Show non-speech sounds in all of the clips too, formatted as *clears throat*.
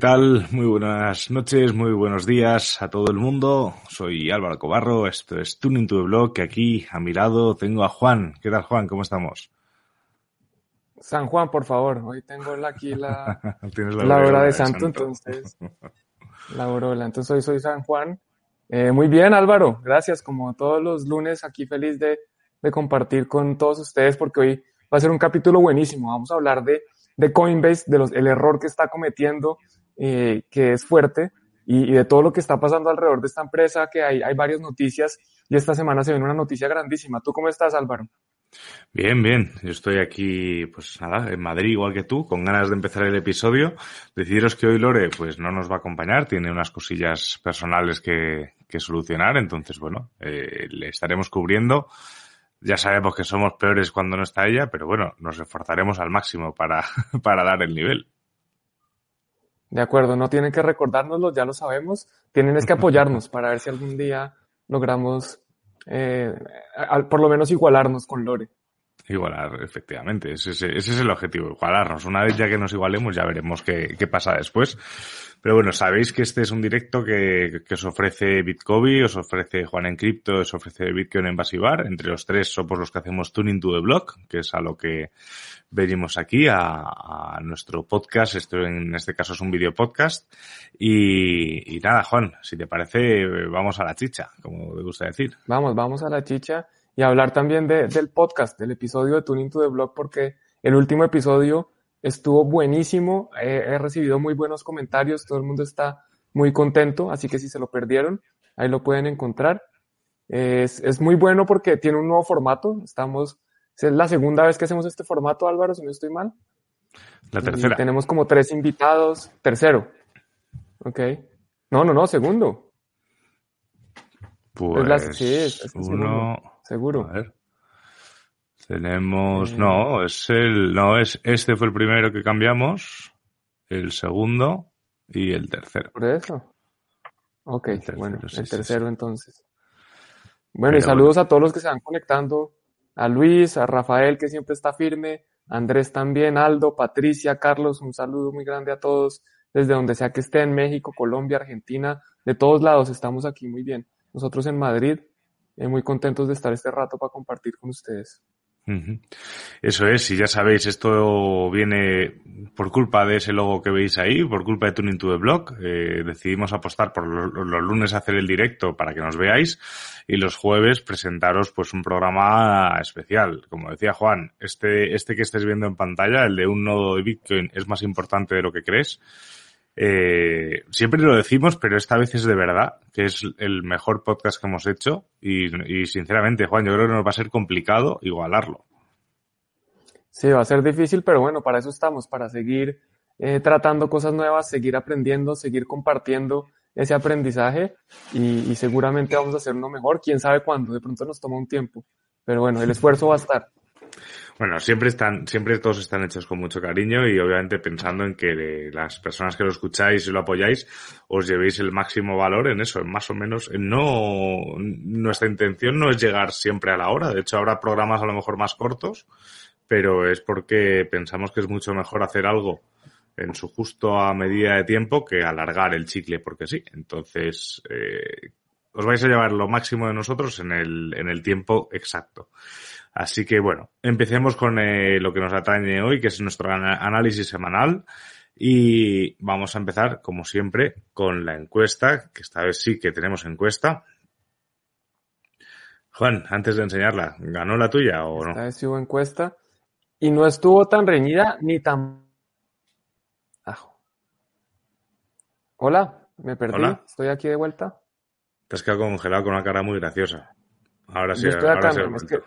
Tal? Muy buenas noches, muy buenos días a todo el mundo. Soy Álvaro Cobarro, esto es Tuning to the Blog, que aquí a mi lado tengo a Juan. ¿Qué tal, Juan? ¿Cómo estamos? San Juan, por favor. Hoy tengo aquí la, *laughs* Tienes la hora de de santo, entonces. La hora, entonces hoy soy San Juan. Eh, muy bien, Álvaro. Gracias. Como todos los lunes, aquí feliz de, de compartir con todos ustedes porque hoy va a ser un capítulo buenísimo. Vamos a hablar de, de Coinbase, de los, el error que está cometiendo, eh, que es fuerte, y, y de todo lo que está pasando alrededor de esta empresa, que hay, hay varias noticias, y esta semana se viene una noticia grandísima. ¿Tú cómo estás, Álvaro? Bien, bien. Yo estoy aquí, pues nada, en Madrid igual que tú, con ganas de empezar el episodio. Deciros que hoy Lore, pues no nos va a acompañar, tiene unas cosillas personales que, que solucionar, entonces bueno, eh, le estaremos cubriendo. Ya sabemos que somos peores cuando no está ella, pero bueno, nos esforzaremos al máximo para, *laughs* para dar el nivel. De acuerdo, no tienen que recordárnoslo, ya lo sabemos. Tienen es que apoyarnos para ver si algún día logramos, eh, al- por lo menos igualarnos con Lore. Igualar, efectivamente. Ese, ese- ese es el objetivo, igualarnos. Una vez ya que nos igualemos, ya veremos qué, qué pasa después. Pero bueno, sabéis que este es un directo que, que os ofrece Bitcoin, os ofrece Juan en Cripto, os ofrece Bitcoin en Basibar. Entre los tres somos los que hacemos Tuning to the Block, que es a lo que venimos aquí, a, a nuestro podcast. Esto en este caso es un video podcast. Y, y nada, Juan, si te parece, vamos a la chicha, como me gusta decir. Vamos, vamos a la chicha y hablar también de- del podcast, del episodio de Tuning to the Blog, porque el último episodio estuvo buenísimo. He, he recibido muy buenos comentarios, todo el mundo está muy contento, así que si se lo perdieron, ahí lo pueden encontrar. Es, es muy bueno porque tiene un nuevo formato. Estamos, es la segunda vez que hacemos este formato, Álvaro, si no estoy mal. La Y tercera. tenemos como tres invitados. Tercero. Ok. No, no, no, segundo. Pues Es la- sí, es- es el uno, Seguro. A ver. Tenemos, Eh. no, es el, no, es, este fue el primero que cambiamos, el segundo y el tercero. Por eso. Ok, El tercero, bueno, sí, el sí, tercero entonces. Bueno, y saludos a todos los que se van conectando. A Luis, a Rafael, que siempre está firme, Andrés también, Aldo, Patricia, Carlos, un saludo muy grande a todos, desde donde sea que estén, México, Colombia, Argentina, de todos lados, estamos aquí muy bien. Nosotros en Madrid, eh, muy contentos de estar este rato para compartir con ustedes. Eso es, y ya sabéis, esto viene por culpa de ese logo que veis ahí, por culpa de Tuning to the Blog. Eh, decidimos apostar por los, los lunes hacer el directo para que nos veáis y los jueves presentaros pues un programa especial. Como decía Juan, este, este que estés viendo en pantalla, el de un nodo de Bitcoin, es más importante de lo que crees. Eh, siempre lo decimos, pero esta vez es de verdad, que es el mejor podcast que hemos hecho y, sinceramente, Juan, yo creo que nos va a ser complicado igualarlo. Sí, va a ser difícil, pero bueno, para eso estamos, para seguir eh, tratando cosas nuevas, seguir aprendiendo, seguir compartiendo ese aprendizaje y, y seguramente vamos a hacer uno mejor, quién sabe cuándo, de pronto nos toma un tiempo, pero bueno, el esfuerzo va a estar. Bueno, siempre están, siempre todos están hechos con mucho cariño y obviamente pensando en que de las personas que lo escucháis y lo apoyáis os llevéis el máximo valor en eso, en más o menos. en No, nuestra intención no es llegar siempre a la hora. De hecho, habrá programas a lo mejor más cortos, pero es porque pensamos que es mucho mejor hacer algo en su justo a medida de tiempo que alargar el chicle porque sí. Entonces, eh, os vais a llevar lo máximo de nosotros en el, en el tiempo exacto. Así que bueno, empecemos con eh, lo que nos atañe hoy, que es nuestro análisis semanal. Y vamos a empezar, como siempre, con la encuesta, que esta vez sí que tenemos encuesta. Juan, antes de enseñarla, ¿ganó la tuya o Esta no? vez sí hubo encuesta y no estuvo tan reñida ni tan... Ajo. Hola, me perdí. Hola. Estoy aquí de vuelta. Te has quedado congelado con una cara muy graciosa. Ahora sí, Yo estoy ahora acá, sí. es que.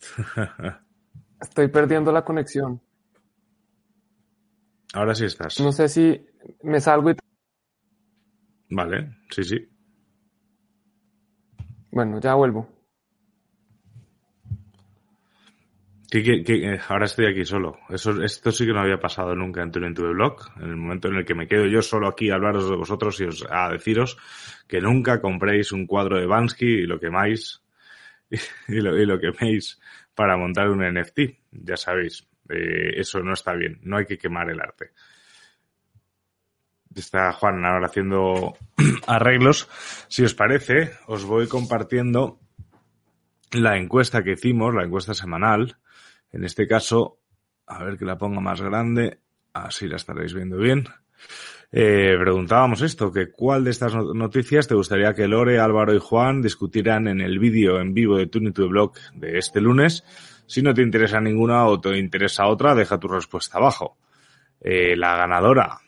*laughs* estoy perdiendo la conexión. ahora sí estás. No sé si me salgo y... Vale, sí, sí. Bueno, ya vuelvo. ¿Qué- qué- qué- eh, ahora estoy aquí solo. Eso, esto sí que no había pasado nunca en the Blog. En el momento en el que me quedo yo solo aquí a hablaros de vosotros y os, a deciros que nunca compréis un cuadro de Bansky y lo quemáis *laughs* y lo, y lo queméis para montar un NFT. Ya sabéis, eh, eso no está bien. No hay que quemar el arte. Está Juan ahora haciendo *clears throat* arreglos. Si os parece, os voy compartiendo la encuesta que hicimos, la encuesta semanal. En este caso, a ver que la ponga más grande, así la estaréis viendo bien. Eh, preguntábamos esto, que cuál de estas no- noticias te gustaría que Lore, Álvaro y Juan discutieran en el vídeo en vivo de Tuning to Blog de este lunes. Si no te interesa ninguna o te interesa otra, deja tu respuesta abajo. Eh, la ganadora,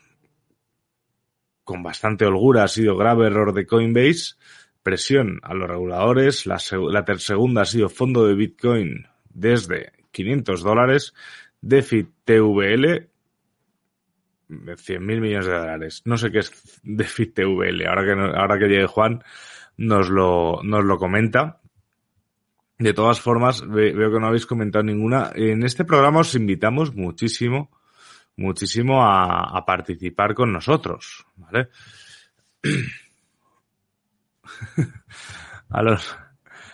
con bastante holgura, ha sido grave error de Coinbase, presión a los reguladores, la, la segunda ha sido fondo de Bitcoin desde 500 dólares, DeFi TVL, 100 mil millones de dólares. No sé qué es DeFi TVL, ahora que, ahora que llegue Juan nos lo, nos lo comenta. De todas formas, ve- veo que no habéis comentado ninguna. En este programa os invitamos muchísimo, muchísimo a, a participar con nosotros, ¿vale? *clears throat* Alonso,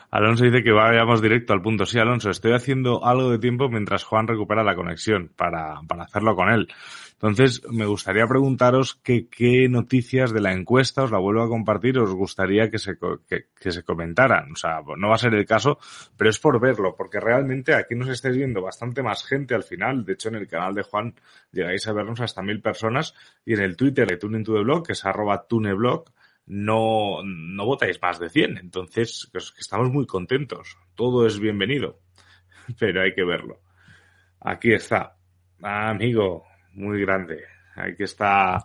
Alonso dice que vayamos directo al punto. Sí, Alonso, estoy haciendo algo de tiempo mientras Juan recupera la conexión para, para hacerlo con él. Entonces, me gustaría preguntaros qué, qué noticias de la encuesta, os la vuelvo a compartir, os gustaría que se, que, que se comentaran. O sea, no va a ser el caso, pero es por verlo, porque realmente aquí nos estáis viendo bastante más gente al final. De hecho, en el canal de Juan llegáis a vernos hasta mil personas y en el Twitter de Tuning to the Blog, que es arroba tuneblog, no, no votáis más de 100. Entonces, estamos muy contentos. Todo es bienvenido, *laughs* pero hay que verlo. Aquí está. Ah, amigo, muy grande. Aquí está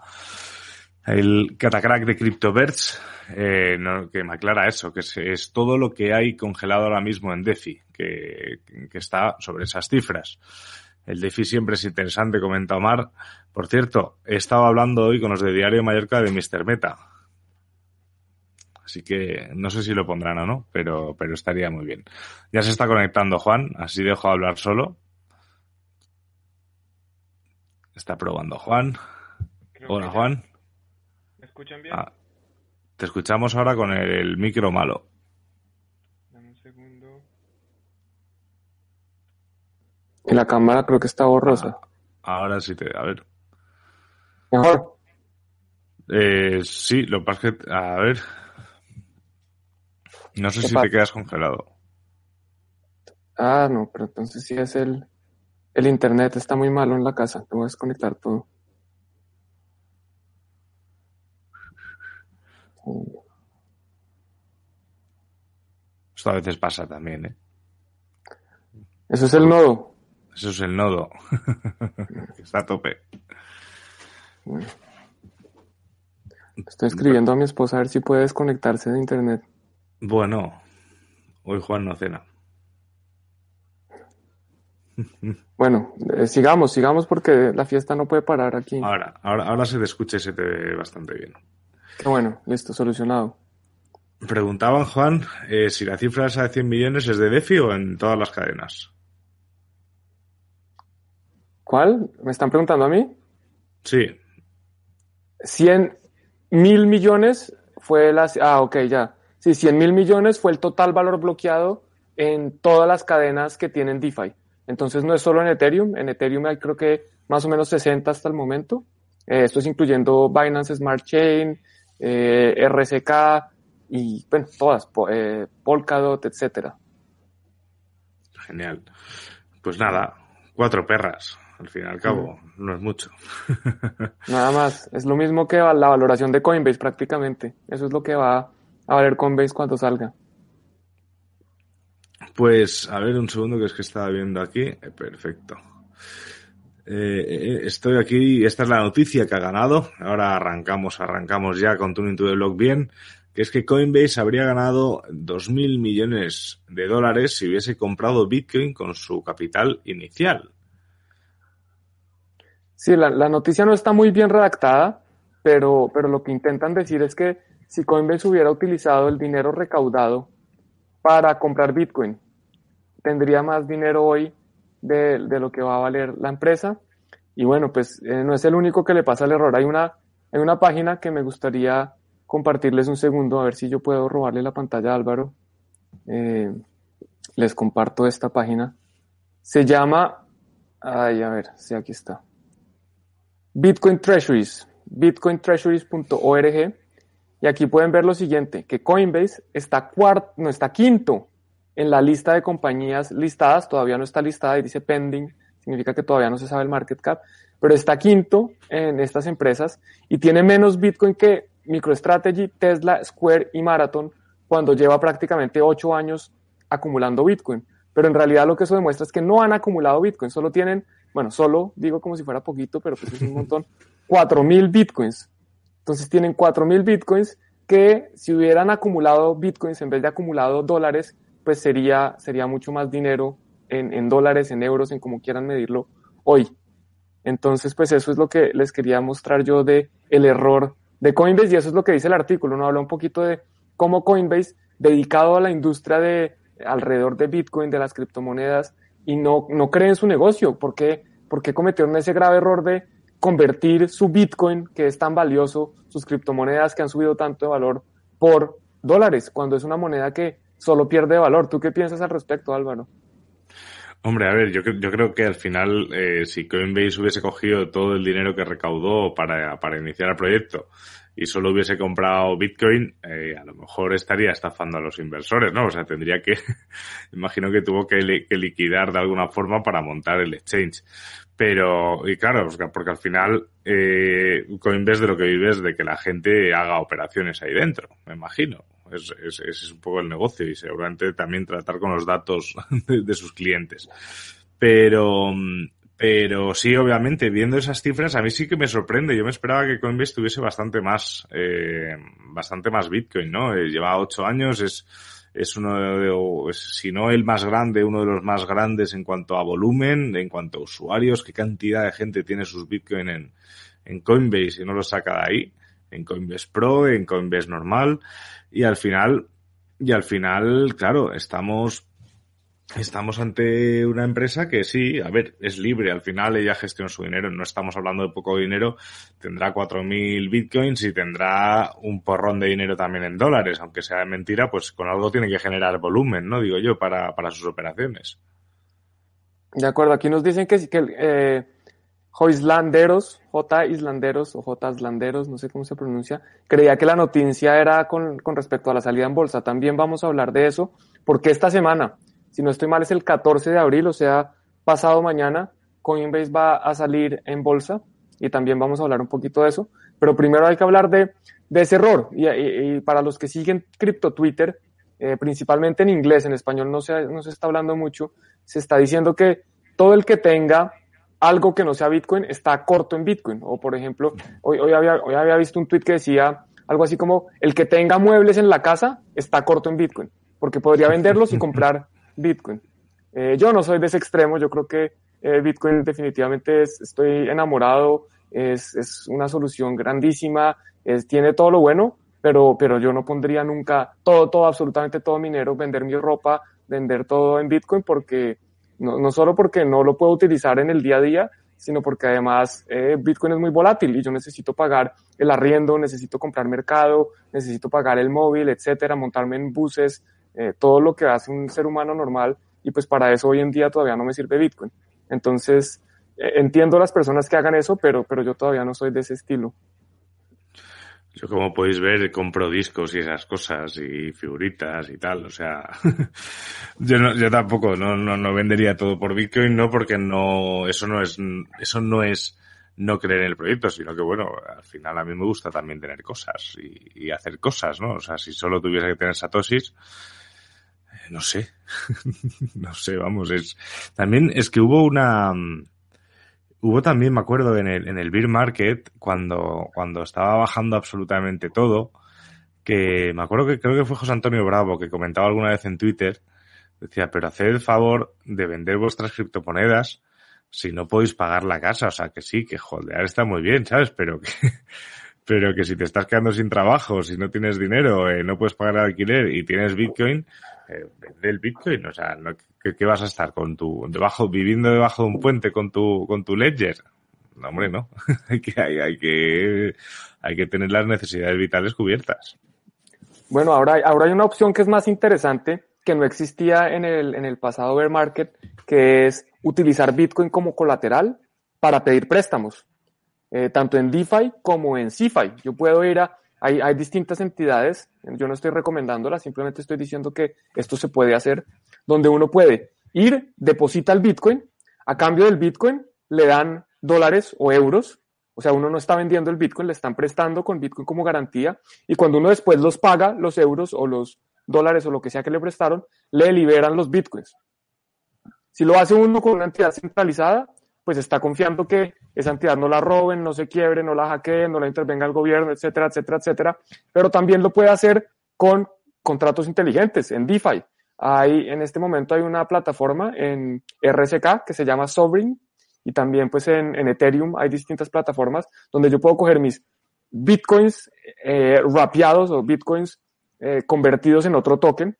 el catacrack de CryptoBirds, eh, no- que me aclara eso, que es, es todo lo que hay congelado ahora mismo en DeFi, que, que está sobre esas cifras. El DeFi siempre es interesante, comenta Omar. Por cierto, he estado hablando hoy con los de Diario Mallorca de Mr. Meta. Así que no sé si lo pondrán o no, pero, pero estaría muy bien. Ya se está conectando Juan, así dejo hablar solo. Está probando Juan. Creo Hola ya- Juan. ¿Me escuchan bien? Ah, te escuchamos ahora con el, el micro malo. Dame un segundo. Y la cámara creo que está borrosa. Ahora sí te... A ver. Mejor. Eh, sí, lo que pasa es que... A ver. No sé ¿Qué si pasa? te quedas congelado. Ah, no, pero entonces sí es el... El internet está muy malo en la casa. Te voy a desconectar todo. Esto a veces pasa también, ¿eh? Eso es el nodo. Eso es el nodo. *laughs* está a tope. Bueno. Estoy escribiendo a mi esposa a ver si puede desconectarse de internet. Bueno, hoy Juan no cena. Bueno, eh, sigamos, sigamos porque la fiesta no puede parar aquí. Ahora, ahora, ahora se te escucha y se te ve bastante bien. Qué bueno, listo, solucionado. Preguntaban, Juan, eh, si la cifra esa de 100 millones es de DeFi o en todas las cadenas. ¿Cuál? ¿Me están preguntando a mí? Sí, 100 mil millones fue la... Ah, ok, ya. Sí, 100 mil millones fue el total valor bloqueado en todas las cadenas que tienen DeFi. Entonces no es solo en Ethereum. En Ethereum hay creo que más o menos 60 hasta el momento. Eh, esto es incluyendo Binance Smart Chain, eh, RCK y bueno, todas, eh, Polkadot, etcétera. genial. Pues nada, cuatro perras, al fin y al cabo, no es mucho. Nada más. Es lo mismo que la valoración de Coinbase prácticamente. Eso es lo que va a valer Coinbase cuando salga. Pues, a ver, un segundo que es que estaba viendo aquí. Eh, perfecto. Eh, estoy aquí, esta es la noticia que ha ganado. Ahora arrancamos, arrancamos ya con Tuning to the Block bien, que es que Coinbase habría ganado 2.000 millones de dólares si hubiese comprado Bitcoin con su capital inicial. Sí, la, la noticia no está muy bien redactada, pero, pero lo que intentan decir es que si Coinbase hubiera utilizado el dinero recaudado para comprar Bitcoin, tendría más dinero hoy de, lo que va a valer la empresa. Y bueno, pues eh, no es el único que le pasa el error. Hay una, hay una página que me gustaría compartirles un segundo, a ver si yo puedo robarle la pantalla a Álvaro. Eh, les comparto esta página. Se llama, ay, a ver, sí, aquí está. Bitcoin Treasuries, bitcointreasuries.org. Y aquí pueden ver lo siguiente, que Coinbase está cuarto, no está quinto en la lista de compañías listadas, todavía no está listada y dice pending, significa que todavía no se sabe el market cap, pero está quinto en estas empresas y tiene menos Bitcoin que MicroStrategy, Tesla, Square y Marathon cuando lleva prácticamente ocho años acumulando Bitcoin. Pero en realidad lo que eso demuestra es que no han acumulado Bitcoin, solo tienen, bueno, solo digo como si fuera poquito, pero pues es un *laughs* montón, 4.000 Bitcoins. Entonces tienen 4.000 Bitcoins que si hubieran acumulado Bitcoins en vez de acumulado dólares, pues sería, sería mucho más dinero en, en dólares, en euros, en como quieran medirlo hoy. Entonces, pues eso es lo que les quería mostrar yo de el error de Coinbase y eso es lo que dice el artículo. Uno habla un poquito de cómo Coinbase, dedicado a la industria de alrededor de Bitcoin, de las criptomonedas, y no, no cree en su negocio. ¿Por qué? Porque cometieron ese grave error de convertir su Bitcoin, que es tan valioso, sus criptomonedas que han subido tanto de valor, por dólares, cuando es una moneda que solo pierde valor. ¿Tú qué piensas al respecto, Álvaro? Hombre, a ver, yo, yo creo que al final, eh, si Coinbase hubiese cogido todo el dinero que recaudó para, para iniciar el proyecto y solo hubiese comprado Bitcoin, eh, a lo mejor estaría estafando a los inversores, ¿no? O sea, tendría que, *laughs* imagino que tuvo que, li que liquidar de alguna forma para montar el exchange. Pero, y claro, porque al final eh, Coinbase de lo que vive es de que la gente haga operaciones ahí dentro, me imagino. Es, es, es un poco el negocio y seguramente también tratar con los datos *laughs* de, de sus clientes. Pero, pero sí, obviamente, viendo esas cifras, a mí sí que me sorprende. Yo me esperaba que Coinbase tuviese bastante más, eh, bastante más Bitcoin, ¿no? Eh, lleva ocho años, es, es uno de, si no el más grande, uno de los más grandes en cuanto a volumen, en cuanto a usuarios, qué cantidad de gente tiene sus Bitcoin en, en Coinbase y no los saca de ahí, en Coinbase Pro, en Coinbase normal, y al final, y al final, claro, estamos estamos ante una empresa que sí, a ver, es libre, al final ella gestiona su dinero, no estamos hablando de poco dinero, tendrá 4.000 bitcoins y tendrá un porrón de dinero también en dólares, aunque sea mentira, pues con algo tiene que generar volumen, ¿no? Digo yo, para, para sus operaciones. De acuerdo, aquí nos dicen que, que eh, Joislanderos, J. Islanderos o J. Islanderos, no sé cómo se pronuncia, creía que la noticia era con, con respecto a la salida en bolsa. También vamos a hablar de eso, porque esta semana, si no estoy mal, es el 14 de abril, o sea, pasado mañana, Coinbase va a salir en bolsa y también vamos a hablar un poquito de eso. Pero primero hay que hablar de, de ese error. Y, para los que siguen Crypto Twitter, eh, principalmente en inglés, en español no se, no se está hablando mucho, se está diciendo que todo el que tenga algo que no sea Bitcoin está corto en Bitcoin. O por ejemplo, hoy, hoy, había, hoy había visto un tweet que decía algo así como, el que tenga muebles en la casa está corto en Bitcoin, porque podría venderlos y comprar Bitcoin. Eh, yo no soy de ese extremo, yo creo que eh, Bitcoin definitivamente es, estoy enamorado, es, es una solución grandísima, es, tiene todo lo bueno, pero, pero yo no pondría nunca todo, todo, absolutamente todo mi dinero, vender mi ropa, vender todo en Bitcoin, porque no, no solo porque no lo puedo utilizar en el día a día, sino porque además eh, Bitcoin es muy volátil y yo necesito pagar el arriendo, necesito comprar mercado, necesito pagar el móvil, etcétera, montarme en buses, eh, todo lo que hace un ser humano normal y pues para eso hoy en día todavía no me sirve Bitcoin. Entonces, eh, entiendo las personas que hagan eso, pero, pero yo todavía no soy de ese estilo. Yo como podéis ver compro discos y esas cosas y figuritas y tal, o sea, *laughs* yo no, yo tampoco no, no, no vendería todo por Bitcoin, no porque no, eso no es, eso no es no creer en el proyecto, sino que bueno, al final a mí me gusta también tener cosas y, y hacer cosas, ¿no? O sea, si solo tuviese que tener satosis, no sé, *laughs* no sé, vamos, es, también es que hubo una, hubo también, me acuerdo, en el, en el beer market, cuando, cuando estaba bajando absolutamente todo, que me acuerdo que creo que fue José Antonio Bravo que comentaba alguna vez en Twitter, decía, pero haced el favor de vender vuestras criptomonedas si no podéis pagar la casa. O sea, que sí, que holdear está muy bien, ¿sabes? Pero que, *laughs* pero que si te estás quedando sin trabajo, si no tienes dinero, eh, no puedes pagar el alquiler y tienes Bitcoin, eh, vende el Bitcoin. O sea, ¿qué, ¿qué, vas a estar con tu, debajo, viviendo debajo de un puente con tu, con tu ledger? No, hombre, no. *laughs* hay que, hay que, hay que tener las necesidades vitales cubiertas. Bueno, ahora, ahora hay una opción que es más interesante, que no existía en el, en el pasado bear market, que es utilizar Bitcoin como colateral para pedir préstamos, eh, tanto en DeFi como en CeFi. Yo puedo ir a, hay, distintas entidades, yo no estoy recomendándolas, simplemente estoy diciendo que esto se puede hacer, donde uno puede ir, deposita el Bitcoin, a cambio del Bitcoin le dan dólares o euros, o sea, uno no está vendiendo el Bitcoin, le están prestando con Bitcoin como garantía y cuando uno después los paga, los euros o los dólares o lo que sea que le prestaron, le liberan los Bitcoins. Si lo hace uno con una entidad centralizada, pues está confiando que esa entidad no la roben, no se quiebre, no la hackeen, no la intervenga el gobierno, etcétera, etcétera, etcétera. Pero también lo puede hacer con contratos inteligentes, en DeFi. Hay, en este momento hay una plataforma en RSK que se llama Sovereign, y también pues en, Ethereum hay distintas plataformas donde yo puedo coger mis bitcoins eh, rapeados o bitcoins eh, convertidos en otro token,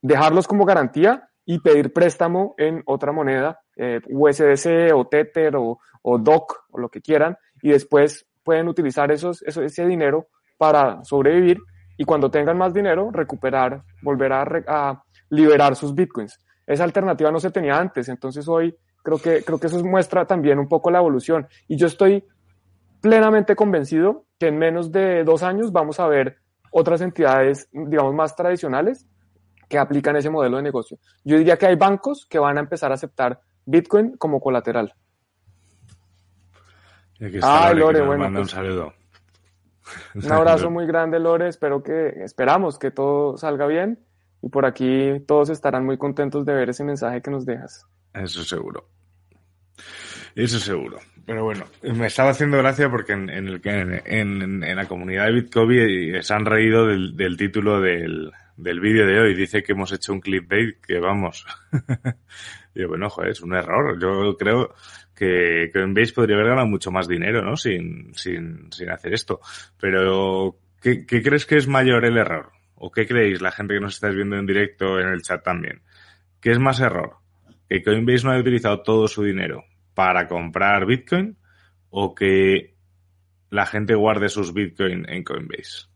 dejarlos como garantía y pedir préstamo en otra moneda, eh, USDC o Tether o, o DOC o lo que quieran, y después pueden utilizar esos, eso, ese dinero para sobrevivir y cuando tengan más dinero recuperar, volver a, a liberar sus bitcoins. Esa alternativa no se tenía antes, entonces hoy Creo que, creo que eso muestra también un poco la evolución. Y yo estoy plenamente convencido que en menos de dos años vamos a ver otras entidades, digamos, más tradicionales que aplican ese modelo de negocio. Yo diría que hay bancos que van a empezar a aceptar Bitcoin como colateral. Ay, Lore, bueno. Pues, un saludo. *laughs* Un abrazo *laughs* muy grande, Lore. Espero que, esperamos que todo salga bien. Y por aquí todos estarán muy contentos de ver ese mensaje que nos dejas. Eso seguro. Eso seguro. Pero bueno, me estaba haciendo gracia porque en, en el, en, en, en, la comunidad de Bitcoin se han reído del, del título del, del vídeo de hoy. Dice que hemos hecho un clickbait que vamos. *laughs* y yo, bueno, joder, es un error. Yo creo que Coinbase podría haber ganado mucho más dinero, ¿no? Sin, sin, sin hacer esto. Pero, ¿qué, ¿qué crees que es mayor el error? ¿O qué creéis la gente que nos estáis viendo en directo en el chat también? ¿Qué es más error? que Coinbase no haya utilizado todo su dinero para comprar Bitcoin o que la gente guarde sus Bitcoin en Coinbase?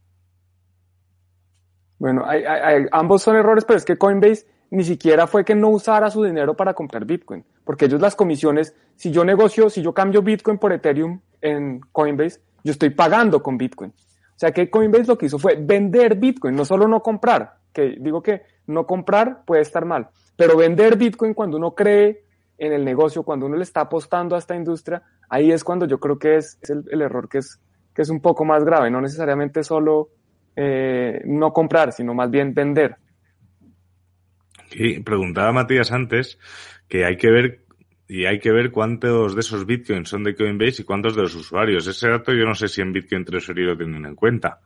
Bueno, hay, hay, ambos son errores, pero es que Coinbase ni siquiera fue que no usara su dinero para comprar Bitcoin, porque ellos las comisiones, si yo negocio, si yo cambio Bitcoin por Ethereum en Coinbase, yo estoy pagando con Bitcoin. O sea que Coinbase lo que hizo fue vender Bitcoin, no solo no comprar, que digo que no comprar puede estar mal, pero vender Bitcoin cuando uno cree en el negocio, cuando uno le está apostando a esta industria, ahí es cuando yo creo que es, el, el, error que es, que es un poco más grave, no necesariamente solo eh, no comprar, sino más bien vender. Sí, preguntaba Matías antes que hay que ver y hay que ver cuántos de esos bitcoins son de Coinbase y cuántos de los usuarios. Ese dato yo no sé si en Bitcoin Treasury lo tienen en cuenta.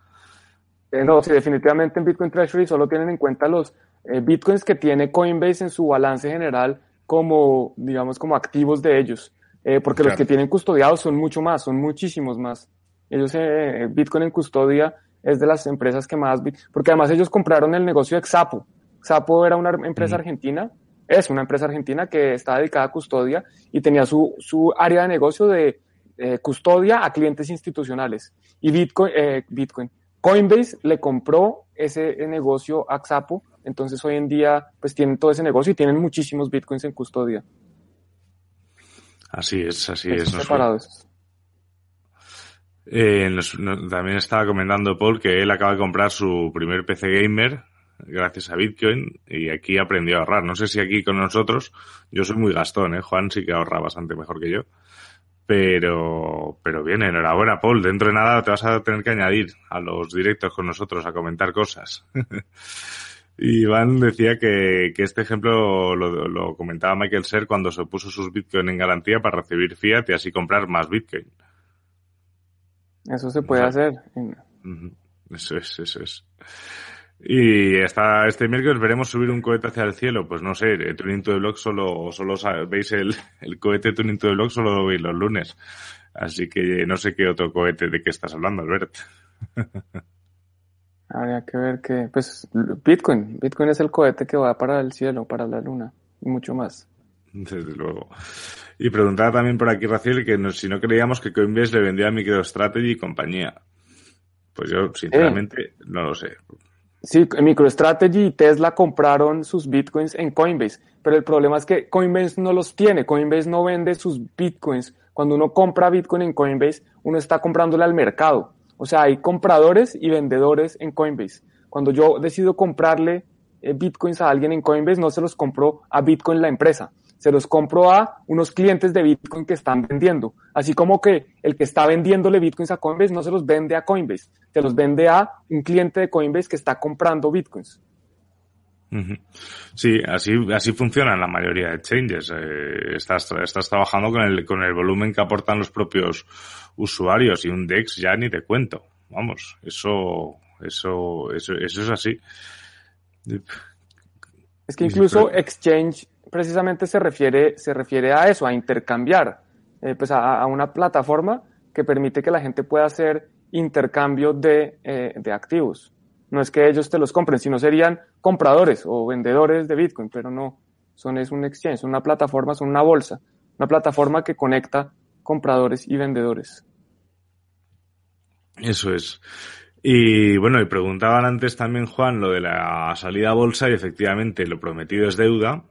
Eh, no, sí, definitivamente en Bitcoin Treasury solo tienen en cuenta los eh, bitcoins que tiene Coinbase en su balance general como, digamos, como activos de ellos. Eh, porque claro. los que tienen custodiados son mucho más, son muchísimos más. Ellos, eh, Bitcoin en custodia es de las empresas que más, porque además ellos compraron el negocio de Xapo. Xapo era una empresa argentina, es una empresa argentina que está dedicada a custodia y tenía su, su área de negocio de eh, custodia a clientes institucionales. Y Bitcoin, eh, Bitcoin, Coinbase le compró ese negocio a Xapo entonces hoy en día pues tienen todo ese negocio y tienen muchísimos bitcoins en custodia. Así es, así es. Separados. Eh, nos, nos, también estaba comentando Paul que él acaba de comprar su primer PC gamer gracias a Bitcoin y aquí aprendió a ahorrar. No sé si aquí con nosotros, yo soy muy gastón, ¿eh? Juan sí que ahorra bastante mejor que yo. Pero, pero bien, enhorabuena Paul. Dentro de nada te vas a tener que añadir a los directos con nosotros a comentar cosas. *laughs* Iván decía que, que este ejemplo lo, lo, comentaba Michael Ser cuando se puso sus Bitcoin en garantía para recibir fiat y así comprar más Bitcoin. Eso se puede o sea, hacer. Eso es, eso es. Y hasta este miércoles veremos subir un cohete hacia el cielo. Pues no sé, el Tuning to the Block solo, solo veis el, el cohete Tuning to the Block solo lo veis los lunes. Así que no sé qué otro cohete de qué estás hablando, Albert. *laughs* Habría que ver que, pues, Bitcoin. Bitcoin es el cohete que va para el cielo, para la luna, y mucho más. Desde luego. Y preguntaba también por aquí Raciel que no, si no creíamos que Coinbase le vendía a MicroStrategy y compañía. Pues yo, sinceramente, eh. no lo sé. Sí, MicroStrategy y Tesla compraron sus bitcoins en Coinbase, pero el problema es que Coinbase no los tiene, Coinbase no vende sus bitcoins. Cuando uno compra bitcoin en Coinbase, uno está comprándole al mercado. O sea, hay compradores y vendedores en Coinbase. Cuando yo decido comprarle eh, bitcoins a alguien en Coinbase, no se los compro a Bitcoin la empresa, se los compro a unos clientes de Bitcoin que están vendiendo. Así como que el que está vendiéndole Bitcoins a Coinbase no se los vende a Coinbase, se los vende a un cliente de Coinbase que está comprando Bitcoins. Sí, así, así funcionan la mayoría de exchanges. Eh, estás, estás trabajando con el, con el volumen que aportan los propios usuarios y un DEX ya ni te cuento. Vamos, eso, eso, eso, eso es así. Es que incluso exchange precisamente se refiere, se refiere a eso, a intercambiar, eh, pues a, una plataforma que permite que la gente pueda hacer intercambio de, eh, de, activos. No es que ellos te los compren, sino serían compradores o vendedores de Bitcoin, pero no, son es un exchange, son una plataforma, son una bolsa, una plataforma que conecta compradores y vendedores. Eso es. Y bueno, y preguntaban antes también, Juan, lo de la salida a bolsa y efectivamente lo prometido es deuda.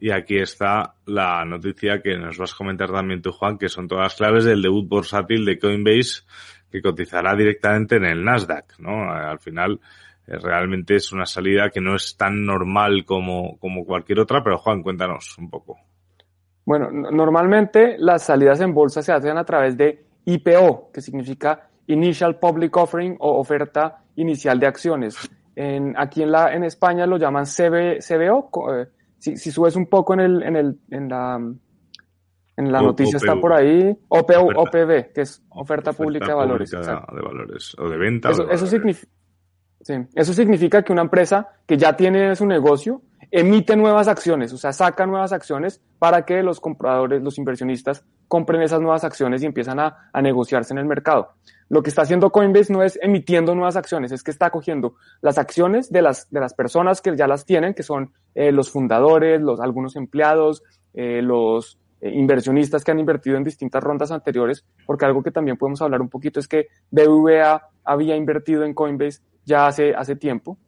Y aquí está la noticia que nos vas a comentar también tú, Juan, que son todas las claves del debut bursátil de Coinbase que cotizará directamente en el Nasdaq, ¿no? Al final, eh, realmente es una salida que no es tan normal como, como cualquier otra, pero Juan, cuéntanos un poco. Bueno, normalmente las salidas en bolsa se hacen a través de IPO, que significa Initial Public Offering o oferta inicial de acciones. En, aquí en, la, en España lo llaman CB, CBO, si, si subes un poco en, el, en, el, en la, en la o, noticia OPV. está por ahí, OPV, OPV, que es oferta, oferta pública de valores. Pública de, valores, o de venta. Eso, de eso, significa, sí, eso significa que una empresa que ya tiene su negocio emite nuevas acciones, o sea, saca nuevas acciones para que los compradores, los inversionistas compren esas nuevas acciones y empiezan a, a, negociarse en el mercado. Lo que está haciendo Coinbase no es emitiendo nuevas acciones, es que está cogiendo las acciones de las, de las personas que ya las tienen, que son eh, los fundadores, los, algunos empleados, eh, los eh, inversionistas que han invertido en distintas rondas anteriores, porque algo que también podemos hablar un poquito es que BVA había invertido en Coinbase ya hace, hace tiempo.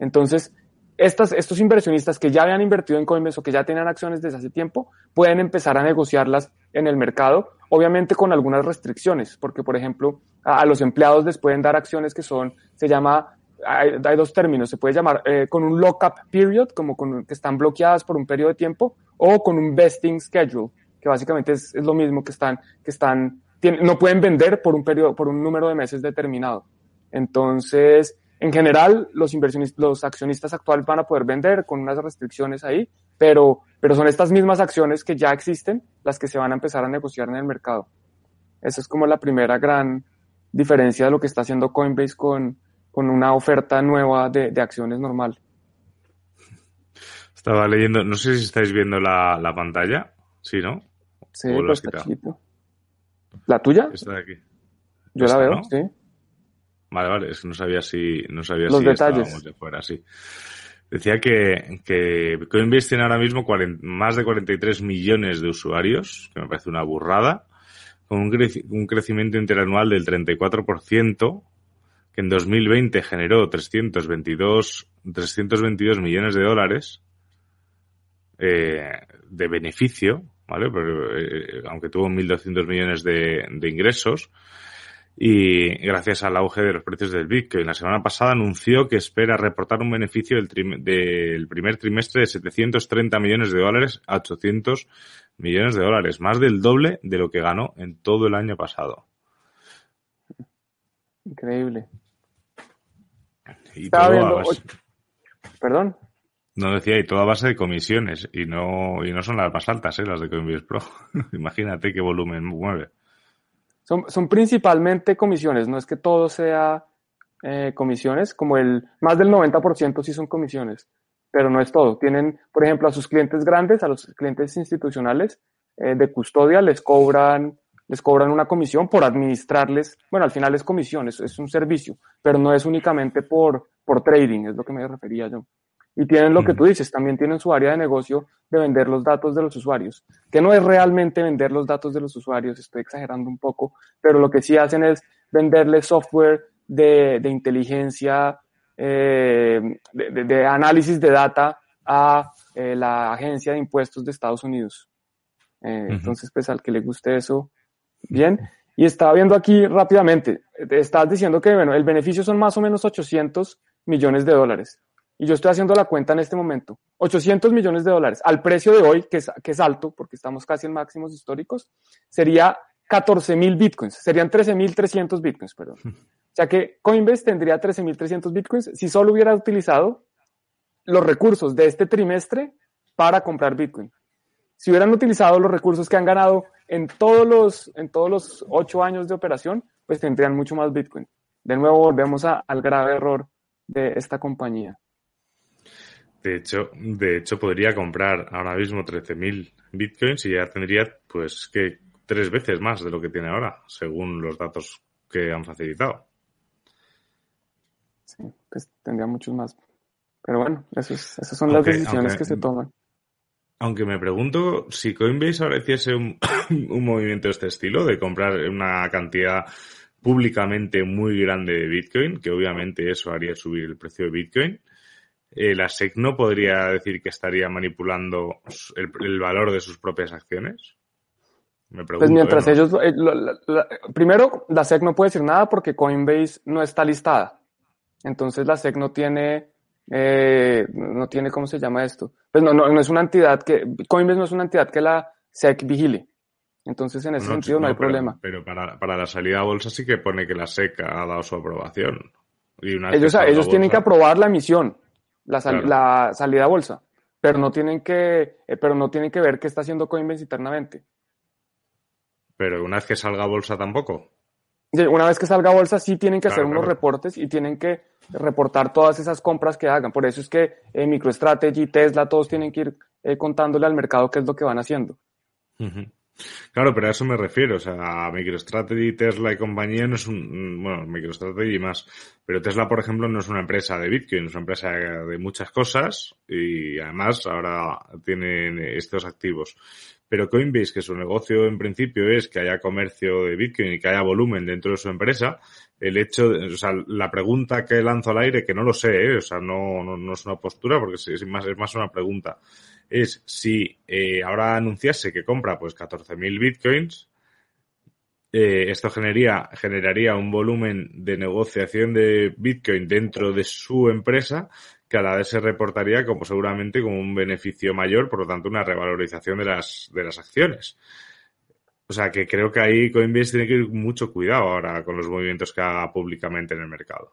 Entonces, estas, estos inversionistas que ya habían invertido en Coinbase o que ya tenían acciones desde hace tiempo, pueden empezar a negociarlas en el mercado, obviamente con algunas restricciones, porque por ejemplo, a, los empleados les pueden dar acciones que son, se llama, hay, dos términos, se puede llamar eh, con un lock-up period, como con, que están bloqueadas por un periodo de tiempo, o con un vesting schedule, que básicamente es, es lo mismo que están, que están, no pueden vender por un periodo, por un número de meses determinado. Entonces, en general, los inversionistas, los accionistas actuales van a poder vender con unas restricciones ahí, pero, pero son estas mismas acciones que ya existen las que se van a empezar a negociar en el mercado. Esa es como la primera gran diferencia de lo que está haciendo Coinbase con, con una oferta nueva de, de acciones normal. Estaba leyendo, no sé si estáis viendo la, la pantalla, sí, ¿no? Sí, pues está chiquito. ¿La tuya? Esta de aquí. Yo Esta, la veo, ¿no? sí. Vale, vale, es que no sabía si, no sabía Los si detalles. estábamos de fuera, sí. Decía que, que Coinbase tiene ahora mismo 40, más de 43 millones de usuarios, que me parece una burrada, con un, creci un crecimiento interanual del 34%, que en 2020 generó 322, 322 millones de dólares eh, de beneficio, ¿vale? Pero, eh, aunque tuvo 1.200 millones de, de ingresos, y gracias al auge de los precios del Bitcoin. La semana pasada anunció que espera reportar un beneficio del, primer trimestre de 730 millones de dólares a 800 millones de dólares, más del doble de lo que ganó en todo el año pasado. Increíble. Y todo viendo base- Perdón. No decía, y todo a base de comisiones, y no, y no son las más altas, ¿eh? las de Coinbase Pro. *laughs* Imagínate qué volumen mueve. Son, son principalmente comisiones, no es que todo sea eh, comisiones, como el más del 90% sí son comisiones, pero no es todo. Tienen, por ejemplo, a sus clientes grandes, a los clientes institucionales eh, de custodia, les cobran, les cobran una comisión por administrarles. Bueno, al final es comisión, es, es un servicio, pero no es únicamente por, por trading, es lo que me refería yo. Y tienen lo que tú dices, también tienen su área de negocio de vender los datos de los usuarios, que no es realmente vender los datos de los usuarios, estoy exagerando un poco, pero lo que sí hacen es venderles software de, de inteligencia, eh, de, de, análisis de data a eh, la agencia de impuestos de Estados Unidos. Eh, uh -huh. Entonces, pues al que le guste eso, bien. Y estaba viendo aquí rápidamente, estás diciendo que bueno, el beneficio son más o menos 800 millones de dólares y yo estoy haciendo la cuenta en este momento, 800 millones de dólares al precio de hoy, que es, que es alto, porque estamos casi en máximos históricos, sería 14 mil bitcoins, serían 13.300 bitcoins, perdón. O sea que Coinbase tendría 13.300 bitcoins si solo hubiera utilizado los recursos de este trimestre para comprar bitcoin. Si hubieran utilizado los recursos que han ganado en todos los, en todos los ocho años de operación, pues tendrían mucho más bitcoin. De nuevo volvemos a, al grave error de esta compañía. De hecho, de hecho podría comprar ahora mismo 13.000 bitcoins y ya tendría pues que tres veces más de lo que tiene ahora, según los datos que han facilitado. Sí, pues tendría muchos más. Pero bueno, esos, esas son aunque, las decisiones aunque, que se toman. Aunque me pregunto si Coinbase ahora hiciese un, *coughs* un movimiento de este estilo, de comprar una cantidad públicamente muy grande de Bitcoin, que obviamente eso haría subir el precio de Bitcoin, eh, la SEC no podría decir que estaría manipulando el, el valor de sus propias acciones. Me pregunto, pues mientras ¿no? ellos, eh, la, la, primero, la SEC no puede decir nada porque Coinbase no está listada. Entonces la SEC no tiene, eh, no tiene, ¿cómo se llama esto? Pues no, no, no es una entidad que, Coinbase no es una entidad que la SEC vigile. Entonces, en ese no, sentido, no, hay pero, problema. Pero para, para la salida a bolsa sí que pone que la SEC ha dado su aprobación. Y una ellos ellos bolsa, tienen que aprobar la emisión, la, sal, claro. la, salida a bolsa, pero no tienen que, eh, pero no tienen que ver qué está haciendo Coinbase internamente. Pero una vez que salga a bolsa tampoco. Una vez que salga a bolsa sí tienen que claro, hacer unos claro. reportes y tienen que reportar todas esas compras que hagan. Por eso es que eh, MicroStrategy, Tesla, todos tienen que ir eh, contándole al mercado qué es lo que van haciendo. Uh -huh. Claro, pero a eso me refiero. O sea, MicroStrategy, Tesla y compañía no es un. Bueno, MicroStrategy y más. Pero Tesla, por ejemplo, no es una empresa de Bitcoin, es una empresa de muchas cosas y además ahora tienen estos activos. Pero Coinbase, que su negocio en principio es que haya comercio de Bitcoin y que haya volumen dentro de su empresa, el hecho, de, o sea, la pregunta que lanzo al aire, que no lo sé, ¿eh? o sea, no, no, no es una postura porque es más, es más una pregunta es si eh, ahora anunciase que compra pues 14.000 bitcoins, eh, esto generaría, generaría un volumen de negociación de bitcoin dentro de su empresa que a la vez se reportaría como seguramente como un beneficio mayor, por lo tanto una revalorización de las, de las acciones. O sea que creo que ahí Coinbase tiene que ir mucho cuidado ahora con los movimientos que haga públicamente en el mercado.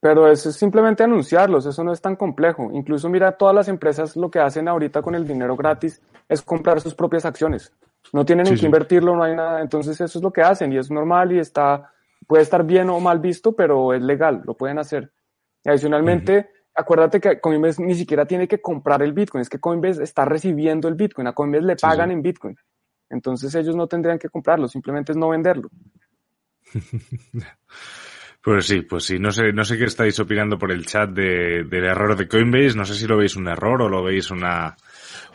Pero eso es simplemente anunciarlos, eso no es tan complejo. Incluso mira, todas las empresas lo que hacen ahorita con el dinero gratis es comprar sus propias acciones. No tienen sí, en qué sí. invertirlo, no hay nada. Entonces eso es lo que hacen y es normal y está, puede estar bien o mal visto, pero es legal, lo pueden hacer. Y adicionalmente, uh -huh. acuérdate que Coinbase ni siquiera tiene que comprar el Bitcoin, es que Coinbase está recibiendo el Bitcoin, a Coinbase le pagan sí, en Bitcoin. Entonces ellos no tendrían que comprarlo, simplemente es no venderlo. *laughs* Pues sí, pues sí. No sé, no sé qué estáis opinando por el chat de, del error de Coinbase. No sé si lo veis un error o lo veis una,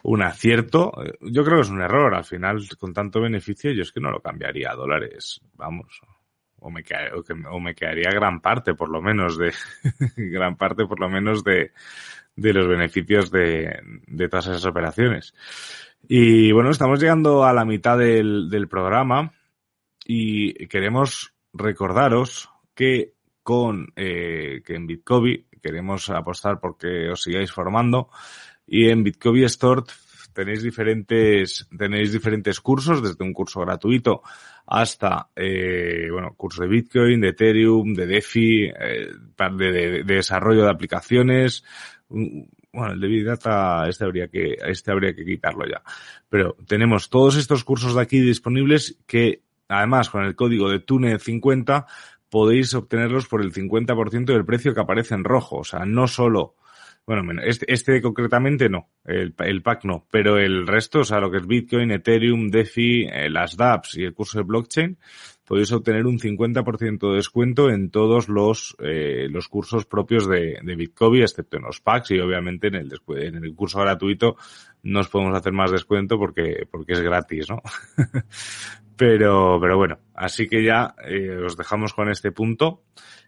un acierto. Yo creo que es un error. Al final, con tanto beneficio, yo es que no lo cambiaría a dólares. Vamos. O me, o me quedaría gran parte, por lo menos, de, *laughs* gran parte, por lo menos, de, de los beneficios de, de todas esas operaciones. Y bueno, estamos llegando a la mitad del, del programa y queremos recordaros que con eh, que en Bitcoin queremos apostar porque os sigáis formando y en Bitcoin Store tenéis diferentes, tenéis diferentes cursos, desde un curso gratuito hasta, eh, bueno, curso de Bitcoin, de Ethereum, de DeFi, eh, de, de, de desarrollo de aplicaciones, bueno, el de Big Data, este habría que, este habría que quitarlo ya. Pero tenemos todos estos cursos de aquí disponibles que, además, con el código de TUNE50, podéis obtenerlos por el 50% del precio que aparece en rojo. O sea, no solo, bueno, este, este concretamente no, el, el, pack no, pero el resto, o sea, lo que es Bitcoin, Ethereum, DeFi, eh, las dApps y el curso de blockchain, podéis obtener un 50% de descuento en todos los, eh, los cursos propios de, de Bitcoin, excepto en los packs y obviamente en el, en el curso gratuito no os podemos hacer más descuento porque, porque es gratis, ¿no? *laughs* pero, pero bueno, así que ya eh, os dejamos con este punto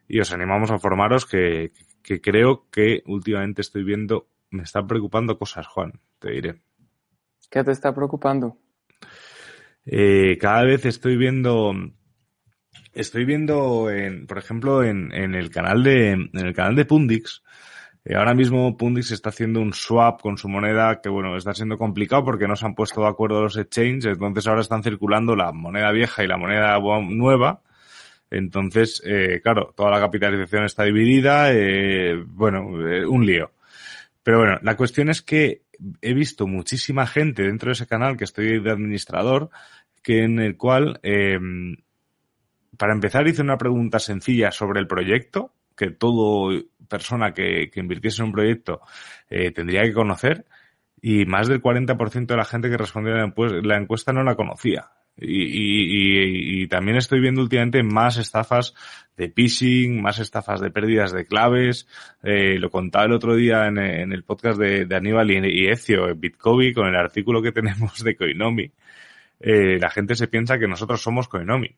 y os animamos a formaros que, que creo que últimamente estoy viendo, me están preocupando cosas, Juan, te diré. ¿Qué te está preocupando? Eh, cada vez estoy viendo estoy viendo, en, por ejemplo, en, en, el canal de, en el canal de Pundix, eh, ahora mismo Pundix está haciendo un swap con su moneda que, bueno, está siendo complicado porque no se han puesto de acuerdo los exchanges, entonces ahora están circulando la moneda vieja y la moneda nueva. Entonces, eh, claro, toda la capitalización está dividida, eh, bueno, eh, un lío. Pero bueno, la cuestión es que he visto muchísima gente dentro de ese canal que estoy de administrador, que en el cual eh, para empezar hice una pregunta sencilla sobre el proyecto, que todo persona que, que invirtiese en un proyecto eh, tendría que conocer, y más del 40% de la gente que respondió a la encuesta no la conocía. Y, y, y, también estoy viendo últimamente más estafas de phishing, más estafas de pérdidas de claves. Eh, lo contaba el otro día en, el podcast de, Aníbal y, y Ezio, en Bitcoin, con el artículo que tenemos de Coinomi. Eh, la gente se piensa que nosotros somos Coinomi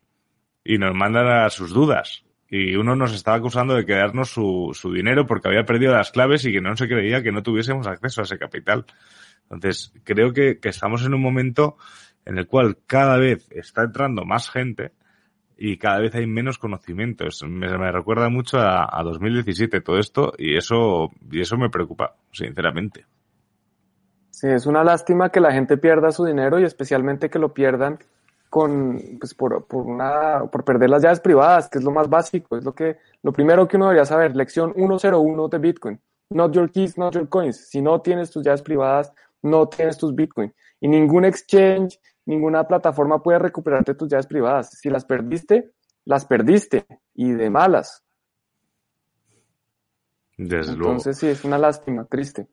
y nos mandan a sus dudas. Y uno nos estaba acusando de quedarnos su, su dinero porque había perdido las claves y que no se creía que no tuviésemos acceso a ese capital. Entonces, creo que, que estamos en un momento en el cual cada vez está entrando más gente y cada vez hay menos conocimientos. Me, recuerda mucho a, a, 2017 todo esto y eso, y eso me preocupa, sinceramente. Sí, es una lástima que la gente pierda su dinero y especialmente que lo pierdan con, pues por, por, una, por perder las llaves privadas, que es lo más básico, es lo que, lo primero que uno debería saber. Lección 101 de Bitcoin. Not your keys, not your coins. Si no tienes tus llaves privadas, no tienes tus Bitcoin. Y ningún exchange, ninguna plataforma puede recuperarte tus llaves privadas. Si las perdiste, las perdiste. Y de malas. Desde Entonces sí, es una lástima, triste.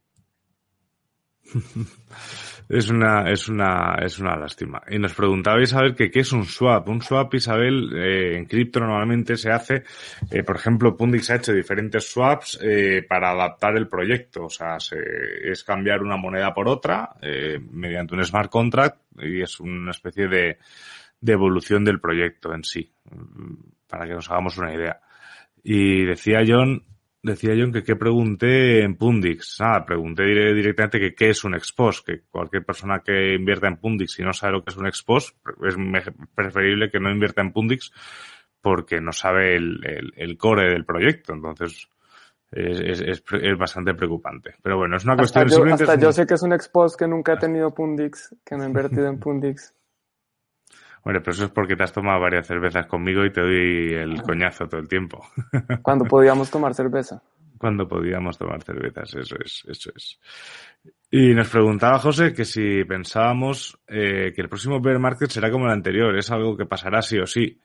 *laughs* Es una, es una, es una lástima. Y nos preguntabais a ver que qué es un swap. Un swap, Isabel, eh, en cripto normalmente se hace, eh, por ejemplo, Pundix ha hecho diferentes swaps eh, para adaptar el proyecto. O sea, se, es cambiar una moneda por otra eh, mediante un smart contract y es una especie de, de evolución del proyecto en sí, para que nos hagamos una idea. Y decía John, decía yo que qué pregunté en Pundix. Nada, pregunté directamente que qué es un expos, que cualquier persona que invierta en Pundix y no sabe lo que es un expos, es preferible que no invierta en Pundix porque no sabe el, el, el core del proyecto. Entonces, es, es, es, bastante preocupante. Pero bueno, es una hasta cuestión... Yo, hasta yo sé que es un expos que nunca he tenido Pundix, que no he invertido en Pundix. Bueno, pero eso es porque te has tomado varias cervezas conmigo y te doy el coñazo todo el tiempo. *laughs* Cuando podíamos tomar cerveza. Cuando podíamos tomar cervezas, eso es, eso es. Y nos preguntaba José que si pensábamos eh, que el próximo bear market será como el anterior, es algo que pasará sí o sí.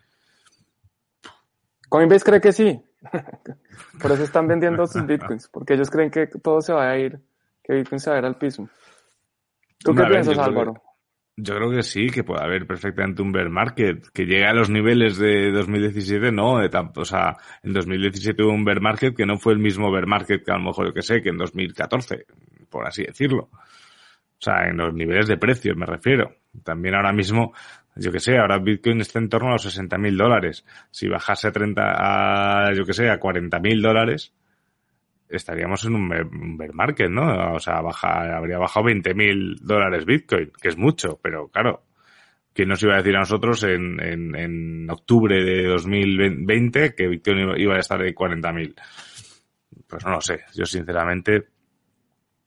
Coinbase cree que sí. *laughs* Por eso están vendiendo sus bitcoins, porque ellos creen que todo se va a ir, que Bitcoin se va a ir al piso. ¿Tú qué piensas, Álvaro? Yo creo que sí, que puede haber perfectamente un bear market que llegue a los niveles de 2017, no, de o sea, en 2017 hubo un bear market que no fue el mismo bear market que a lo mejor yo que sé, que en 2014, por así decirlo. O sea, en los niveles de precios me refiero. También ahora mismo, yo que sé, ahora Bitcoin está en torno a los 60 mil dólares. Si bajase a 30, a, yo que sé, a 40 mil dólares, estaríamos en un bear market, ¿no? O sea, baja, habría bajado 20 mil dólares Bitcoin, que es mucho, pero claro, ¿quién nos iba a decir a nosotros en, en, en octubre de 2020 que Bitcoin iba a estar de 40 mil? Pues no lo sé, yo sinceramente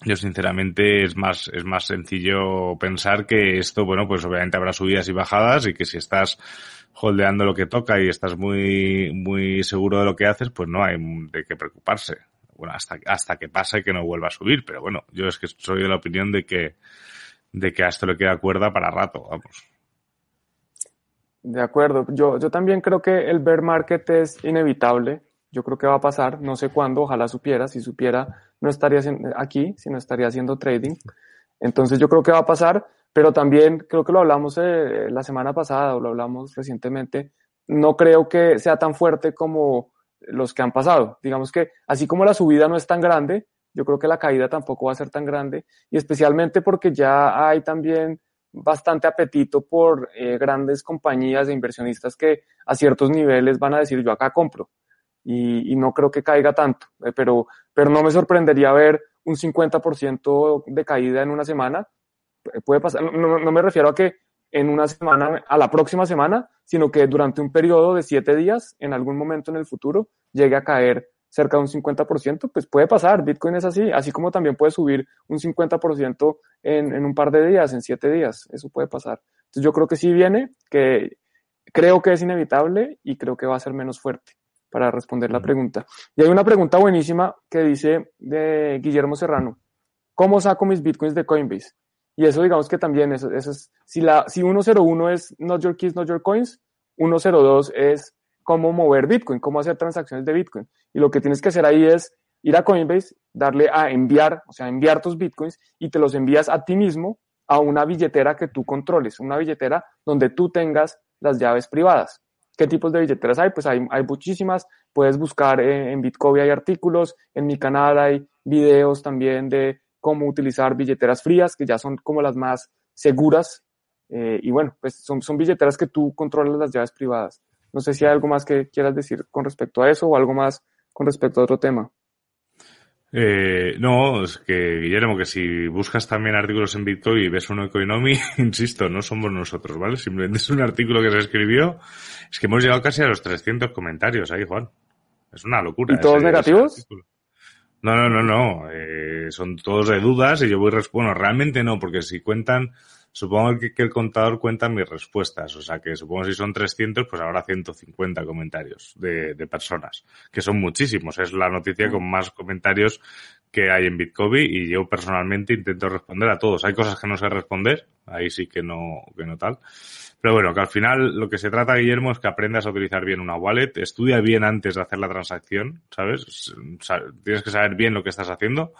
yo sinceramente es más, es más sencillo pensar que esto, bueno, pues obviamente habrá subidas y bajadas y que si estás holdeando lo que toca y estás muy, muy seguro de lo que haces, pues no hay de qué preocuparse. Bueno, hasta, hasta que pase que no vuelva a subir, pero bueno, yo es que soy de la opinión de que, de que a esto le queda cuerda para rato, vamos. De acuerdo. Yo, yo también creo que el bear market es inevitable. Yo creo que va a pasar. No sé cuándo. Ojalá supiera. Si supiera, no estaría aquí, sino estaría haciendo trading. Entonces yo creo que va a pasar. Pero también creo que lo hablamos eh, la semana pasada o lo hablamos recientemente. No creo que sea tan fuerte como los que han pasado. Digamos que así como la subida no es tan grande, yo creo que la caída tampoco va a ser tan grande. Y especialmente porque ya hay también bastante apetito por eh, grandes compañías de inversionistas que a ciertos niveles van a decir yo acá compro y, no creo que caiga tanto, eh, pero, pero no me sorprendería ver un 50% de caída en una semana. Puede pasar, no, no, me refiero a que en una semana, a la próxima semana, sino que durante un periodo de siete días, en algún momento en el futuro, llegue a caer cerca de un 50%, pues puede pasar, Bitcoin es así, así como también puede subir un 50% en, en un par de días, en siete días, eso puede pasar. Entonces yo creo que sí viene, que creo que es inevitable y creo que va a ser menos fuerte para responder la pregunta. Y hay una pregunta buenísima que dice de Guillermo Serrano, ¿cómo saco mis Bitcoins de Coinbase? Y eso digamos que también, eso, eso es, si, la, si 101 es not your keys, not your coins, 102 es cómo mover Bitcoin, cómo hacer transacciones de Bitcoin. Y lo que tienes que hacer ahí es ir a Coinbase, darle a enviar, o sea, enviar tus Bitcoins y te los envías a ti mismo a una billetera que tú controles, una billetera donde tú tengas las llaves privadas. ¿Qué tipos de billeteras hay? Pues hay, hay muchísimas. Puedes buscar en, Bitcoin hay artículos, en mi canal hay videos también de cómo utilizar billeteras frías, que ya son como las más seguras. Eh, y bueno, pues son, son billeteras que tú controlas las llaves privadas. No sé si hay algo más que quieras decir con respecto a eso o algo más con respecto a otro tema. Eh, no, es que Guillermo, que si buscas también artículos en Bitcoin y ves uno de Coinomi, *laughs* insisto, no somos nosotros, ¿vale? Simplemente es un artículo que se escribió. Es que hemos llegado casi a los 300 comentarios ahí, Juan. Es una locura. ¿Y todos negativos? No, no, no, no. Eh, son todos de dudas y yo voy respondiendo. Realmente no, porque si cuentan Supongo que, que, el contador cuenta mis respuestas, o sea que supongo si son 300, pues habrá 150 comentarios de, de personas, que son muchísimos. Es la noticia con más comentarios que hay en Bitcoin y yo personalmente intento responder a todos. Hay cosas que no sé responder, ahí sí que no, que no tal. Pero bueno, que al final lo que se trata, Guillermo, es que aprendas a utilizar bien una wallet, estudia bien antes de hacer la transacción, ¿sabes? Tienes que saber bien lo que estás haciendo.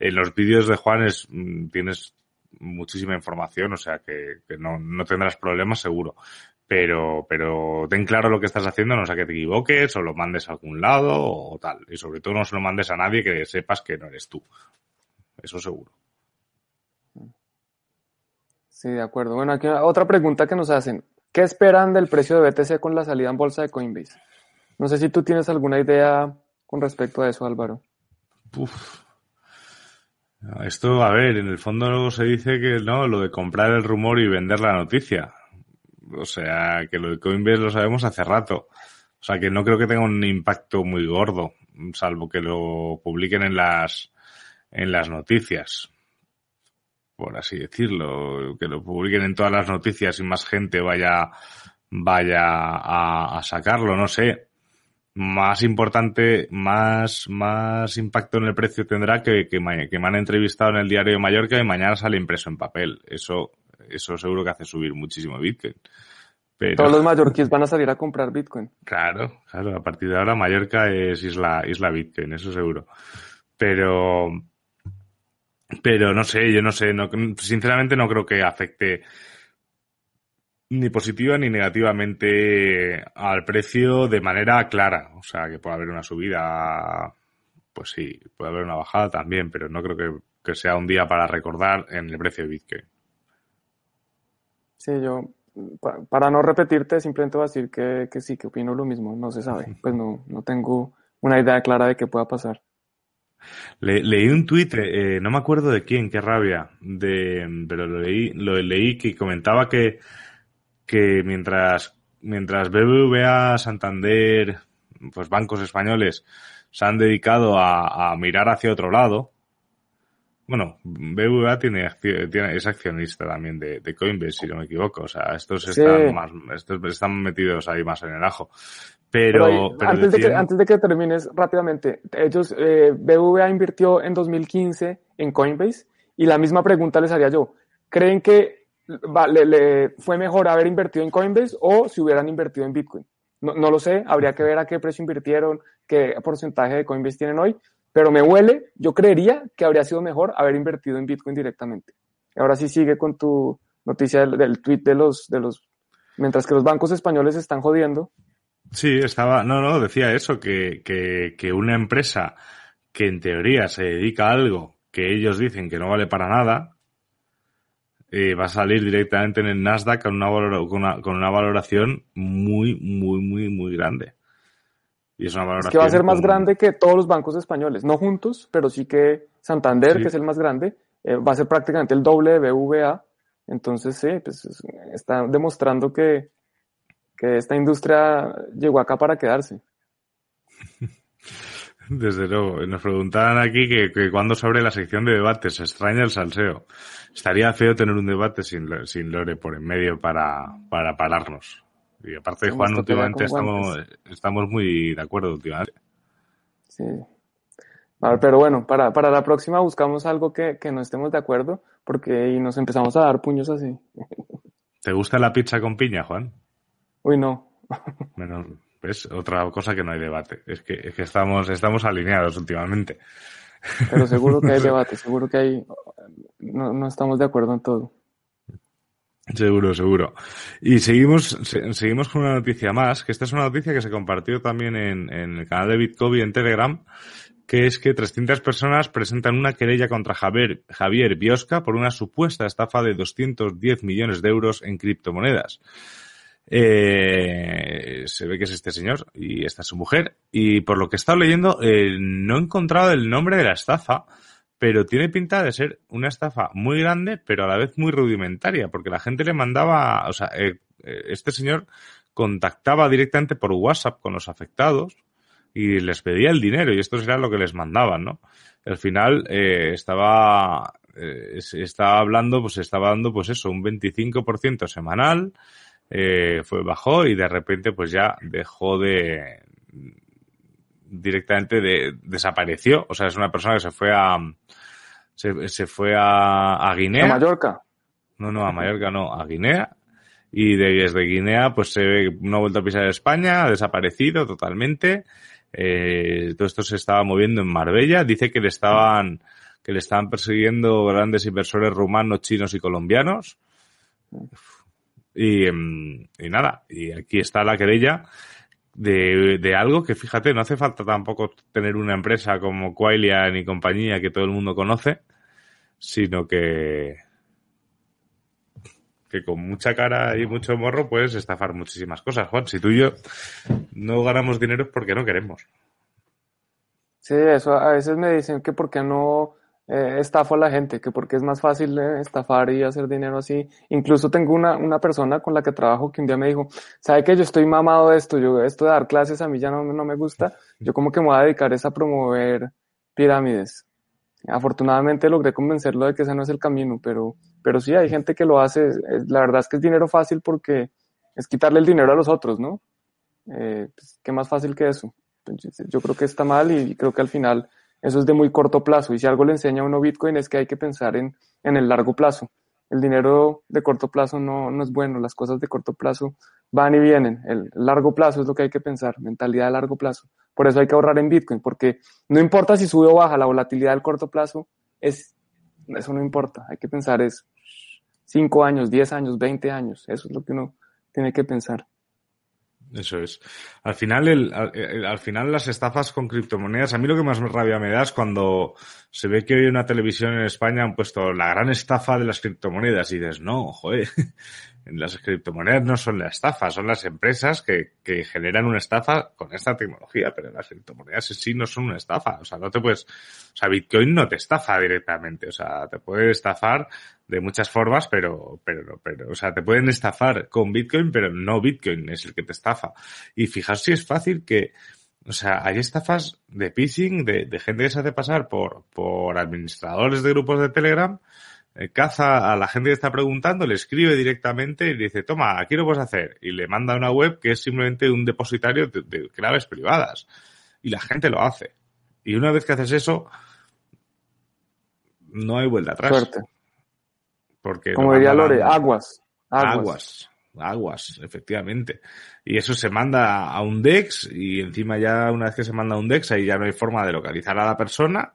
En los vídeos de Juan es, mm, tienes muchísima información, o sea que, no, no, tendrás problemas seguro. Pero, pero ten claro lo que estás haciendo, no sea que te equivoques o lo mandes a algún lado o tal. Y sobre todo no se lo mandes a nadie que sepas que no eres tú. Eso seguro. Sí, de acuerdo. Bueno, aquí otra pregunta que nos hacen. ¿Qué esperan del precio de BTC con la salida en bolsa de Coinbase? No sé si tú tienes alguna idea con respecto a eso, Álvaro. Uf, esto, a ver, en el fondo luego se dice que no, lo de comprar el rumor y vender la noticia. O sea, que lo de Coinbase lo sabemos hace rato. O sea, que no creo que tenga un impacto muy gordo, salvo que lo publiquen en las, en las noticias. Por así decirlo, que lo publiquen en todas las noticias y más gente vaya, vaya a, a sacarlo, no sé más importante, más, más impacto en el precio tendrá que, que, me, que me han entrevistado en el diario de Mallorca y mañana sale impreso en papel. Eso, eso seguro que hace subir muchísimo Bitcoin. Pero... Todos los mallorquíes van a salir a comprar Bitcoin. Claro, claro. A partir de ahora Mallorca es isla, isla Bitcoin, eso seguro. Pero, pero no sé, yo no sé, no, sinceramente no creo que afecte ni positiva ni negativamente al precio de manera clara. O sea, que puede haber una subida, pues sí, puede haber una bajada también, pero no creo que, que sea un día para recordar en el precio de Bitcoin. Sí, yo, para no repetirte, simplemente voy a decir que, que sí, que opino lo mismo, no se sabe. *laughs* Pues no, no tengo una idea clara de qué pueda pasar. Le, leí un tuit, eh, no me acuerdo de quién, qué rabia, de, pero lo leí, lo leí que comentaba que que mientras, mientras BBVA, Santander, pues bancos españoles se han dedicado a, a mirar hacia otro lado, bueno, BBVA tiene, tiene es accionista también de, de Coinbase, si no me equivoco. O sea, estos Sí. están más, estos están metidos ahí más en el ajo. Pero Pero, ahí, pero antes, de que, antes de que termines rápidamente, ellos, eh, BBVA invirtió en 2015 en Coinbase y la misma pregunta les haría yo. ¿Creen que le, le fue mejor haber invertido en Coinbase o si hubieran invertido en Bitcoin? No, no lo sé, habría que ver a qué precio invirtieron, qué porcentaje de Coinbase tienen hoy, pero me huele, yo creería que habría sido mejor haber invertido en Bitcoin directamente. Ahora sí sigue con tu noticia del, del tweet de los, de los, mientras que los bancos españoles están jodiendo. Sí, estaba, no, no, decía eso, que, que, que una empresa que en teoría se dedica a algo que ellos dicen que no vale para nada, eh, va a salir directamente en el Nasdaq con una, con una, con una valoración muy, muy, muy, muy grande. Y es una Es valoración. que va a ser más grande que todos los bancos españoles, no juntos, pero sí que Santander, Sí. que es el más grande, eh, va a ser prácticamente el doble de BVA. Entonces, sí, pues es- está demostrando que, que esta industria llegó acá para quedarse. *laughs* Desde luego. Nos preguntaban aquí que, que cuando sobre la sección de debates. Se extraña el salseo. Estaría feo tener un debate sin, sin Lore por en medio para, para pararnos. Y aparte, Juan, últimamente estamos, estamos muy de acuerdo últimamente. Sí. A ver, pero bueno, para, para la próxima buscamos algo que, que no estemos de acuerdo, porque y nos empezamos a dar puños así. *laughs* ¿Te gusta la pizza con piña, Juan? Uy, no. *laughs* Menos, ¿ves? Otra cosa que no hay debate. Es que, es que estamos, estamos alineados últimamente. Pero seguro que hay *laughs* debate, seguro que hay. No, no estamos de acuerdo en todo. Seguro, seguro. Y seguimos, se- seguimos con una noticia más, que esta es una noticia que se compartió también en, el canal de Bitcoin en Telegram, que es que 300 personas presentan una querella contra Javier, Javier Biosca por una supuesta estafa de 210 millones de euros en criptomonedas. Eh, se ve que es este señor y esta es su mujer. Y por lo que he estado leyendo, eh, no he encontrado el nombre de la estafa, pero tiene pinta de ser una estafa muy grande, pero a la vez muy rudimentaria, porque la gente le mandaba, o sea, eh, eh, este señor contactaba directamente por WhatsApp con los afectados y les pedía el dinero y esto era lo que les mandaban, ¿no? Al final eh, estaba eh, estaba hablando, pues estaba dando, pues eso, un 25% semanal, fue bajó y de repente pues ya dejó de directamente de, desapareció, o sea, es una persona que se fue a se, se fue a, a Guinea. A Mallorca. No, no, a Mallorca no, a Guinea. Y de- desde Guinea, pues se ve, no ha vuelto a pisar España, ha desaparecido totalmente. Eh, todo esto se estaba moviendo en Marbella. Dice que le estaban, que le estaban persiguiendo grandes inversores rumanos, chinos y colombianos. Y, em, y nada, y aquí está la querella de, de algo que fíjate, no hace falta tampoco tener una empresa como Quailian y compañía que todo el mundo conoce, sino que, que con mucha cara y mucho morro puedes estafar muchísimas cosas, Juan. Si tú y yo no ganamos dinero es porque no queremos. Sí, eso a veces me dicen que por qué no eh, estafo a la gente, que porque es más fácil eh, estafar y hacer dinero así. Incluso tengo una, una persona con la que trabajo que un día me dijo, ¿sabe que yo estoy mamado de esto? Yo, esto de dar clases a mí ya no, no me gusta. Yo como que me voy a dedicar es a promover pirámides. Afortunadamente logré convencerlo de que ese no es el camino, pero, pero sí hay gente que lo hace. La verdad es que es dinero fácil porque es quitarle el dinero a los otros, ¿no? Eh, pues, ¿qué más fácil que eso? Yo creo que está mal y creo que al final eso es de muy corto plazo. Y si algo le enseña a uno Bitcoin es que hay que pensar en, en el largo plazo. El dinero de corto plazo no, no es bueno, las cosas de corto plazo van y vienen. El largo plazo es lo que hay que pensar, mentalidad de largo plazo. Por eso hay que ahorrar en Bitcoin, porque no importa si sube o baja, la volatilidad del corto plazo es, eso no importa. Hay que pensar es 5 años, 10 años, 20 años. Eso es lo que uno tiene que pensar. Eso es. Al final, el, el- al final las estafas con criptomonedas, a mí lo que más rabia me da es cuando se ve que hoy una televisión en España han puesto la gran estafa de las criptomonedas y dices, no, joder, las criptomonedas no son la estafa, son las empresas que, que generan una estafa con esta tecnología, pero las criptomonedas en sí no son una estafa, o sea, no te puedes, o sea, Bitcoin no te estafa directamente, o sea, te puede estafar de muchas formas, pero, pero, pero, o sea, te pueden estafar con Bitcoin, pero no Bitcoin es el que te estafa. Y fijaos si es fácil que, o sea, hay estafas de phishing, de, de gente que se hace pasar por, por administradores de grupos de Telegram, eh, caza a la gente que está preguntando, le escribe directamente y le dice, toma, aquí lo puedes hacer. Y le manda una web que es simplemente un depositario de, de claves privadas. Y la gente lo hace. Y una vez que haces eso, no hay vuelta atrás. Suerte. Porque Como diría Lore, aguas. Aguas. Aguas, aguas, efectivamente. Y eso se manda a un DEX y encima ya una vez que se manda a un DEX ahí ya no hay forma de localizar a la persona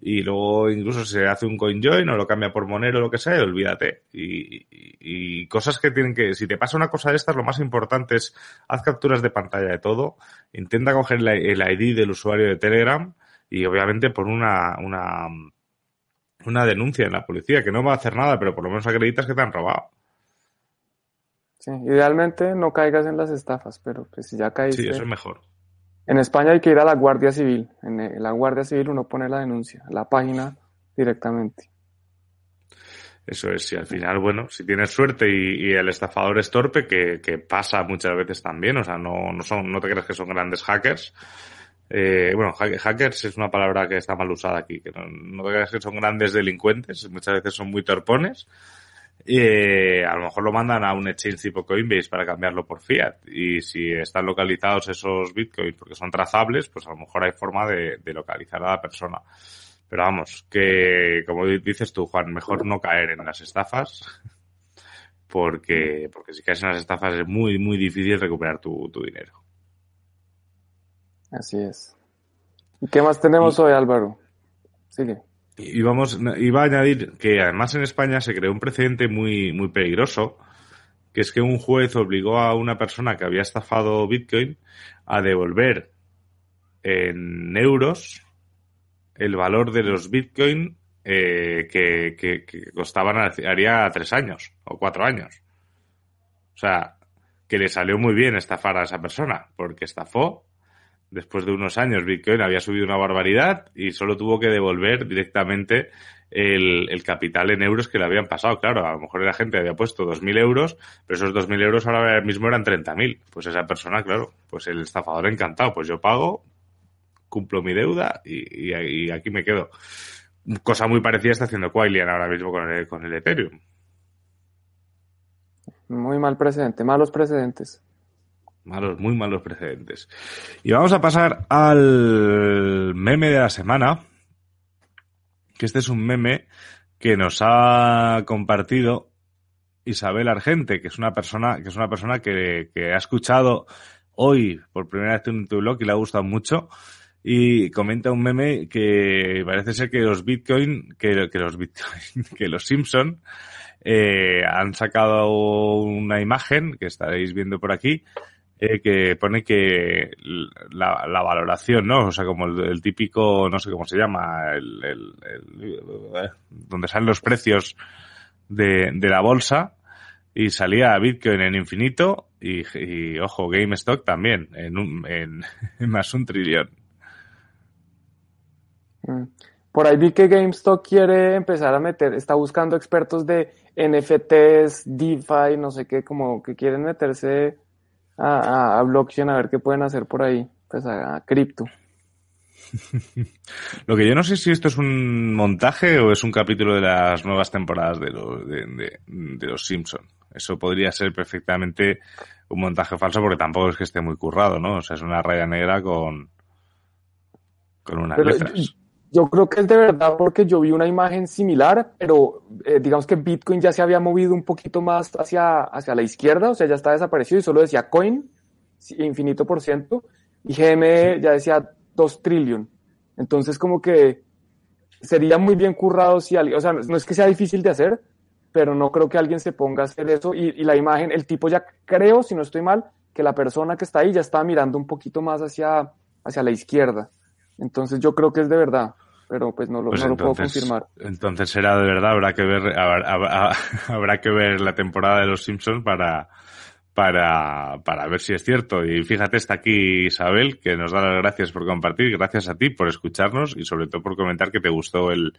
y luego incluso se hace un CoinJoin o lo cambia por Monero o lo que sea y olvídate. Y, y- y cosas que tienen que, si te pasa una cosa de estas, lo más importante es haz capturas de pantalla de todo, intenta coger la- el ID del usuario de Telegram y obviamente pon una, una, una denuncia en la policía que no va a hacer nada, pero por lo menos acreditas que te han robado. Sí, idealmente no caigas en las estafas, pero pues si ya caíste. Sí, eso es mejor. En España hay que ir a la Guardia Civil. En eh, la Guardia Civil uno pone la denuncia, la página directamente. Eso es, si al final, bueno, si tienes suerte y, y el estafador es torpe, que, pasa muchas veces también, o sea, no, no son, no te creas que son grandes hackers. Eh, bueno, ha- hackers es una palabra que está mal usada aquí, que no, no te creas que son grandes delincuentes, muchas veces son muy torpones. Eh, a lo mejor lo mandan a un exchange tipo Coinbase para cambiarlo por fiat. Y si están localizados esos bitcoins porque son trazables, pues a lo mejor hay forma de, de localizar a la persona. Pero vamos, que como di- dices tú, Juan, mejor no caer en las estafas. *laughs* Porque, porque si caes en las estafas es muy, muy difícil recuperar tu, tu dinero. Así es. ¿Y qué más tenemos hoy, Álvaro? Sigue. Y vamos, iba a añadir que además en España se creó un precedente muy, muy peligroso, que es que un juez obligó a una persona que había estafado Bitcoin a devolver en euros el valor de los Bitcoin eh, que costaban haría tres años o cuatro años. O sea, que le salió muy bien estafar a esa persona, porque estafó después de unos años Bitcoin había subido una barbaridad y solo tuvo que devolver directamente el, capital en euros que le habían pasado. Claro, a lo mejor la gente había puesto 2.000 euros, pero esos 2.000 euros ahora mismo eran 30.000. Pues esa persona, claro, pues el estafador encantado, pues yo pago, cumplo mi deuda y aquí me quedo. Cosa muy parecida está haciendo Quailian ahora mismo con el, con el Ethereum. Muy mal precedente, malos precedentes. Malos, muy malos precedentes. Y vamos a pasar al meme de la semana. Que este es un meme que nos ha compartido Isabel Argente, que es una persona, que es una persona que, que ha escuchado hoy por primera vez en tu blog y le ha gustado mucho. Y comenta un meme que parece ser que los Bitcoin, que, que los Bitcoin, *laughs* que los Simpson eh, han sacado una imagen que estaréis viendo por aquí eh, que pone que la, valoración, ¿no? O sea, como el, típico, no sé cómo se llama, el, el donde salen los precios de, de, la bolsa y salía Bitcoin en infinito y, y ojo, GameStop también en, un, en, *laughs* en más un trillón. Mm. Por ahí vi que GameStop quiere empezar a meter, está buscando expertos de NFTs, DeFi, no sé qué, como que quieren meterse a, a, a blockchain a ver qué pueden hacer por ahí, pues a, a cripto. *laughs* Lo que yo no sé si esto es un montaje o es un capítulo de las nuevas temporadas de, lo, de, de, de los Simpson. Eso podría ser perfectamente un montaje falso porque tampoco es que esté muy currado, ¿no? O sea, es una raya negra con, con unas Pero letras. Yo, yo creo que es de verdad porque yo vi una imagen similar, pero eh, digamos que Bitcoin ya se había movido un poquito más hacia, hacia la izquierda, o sea, ya está desaparecido y solo decía coin, infinito por ciento, y GM sí. ya decía 2 trillion. Entonces, como que sería muy bien currado si alguien, o sea, no es que sea difícil de hacer, pero no creo que alguien se ponga a hacer eso. Y, y, la imagen, el tipo ya creo, si no estoy mal, que la persona que está ahí ya está mirando un poquito más hacia, hacia la izquierda. Entonces yo creo que es de verdad, pero pues no lo, pues no entonces, lo puedo confirmar. Entonces será de verdad, habrá que ver, habrá, habrá, *laughs* habrá que ver la temporada de los Simpsons para, para, para ver si es cierto. Y fíjate, está aquí Isabel, que nos da las gracias por compartir, gracias a ti por escucharnos y sobre todo por comentar que te gustó el,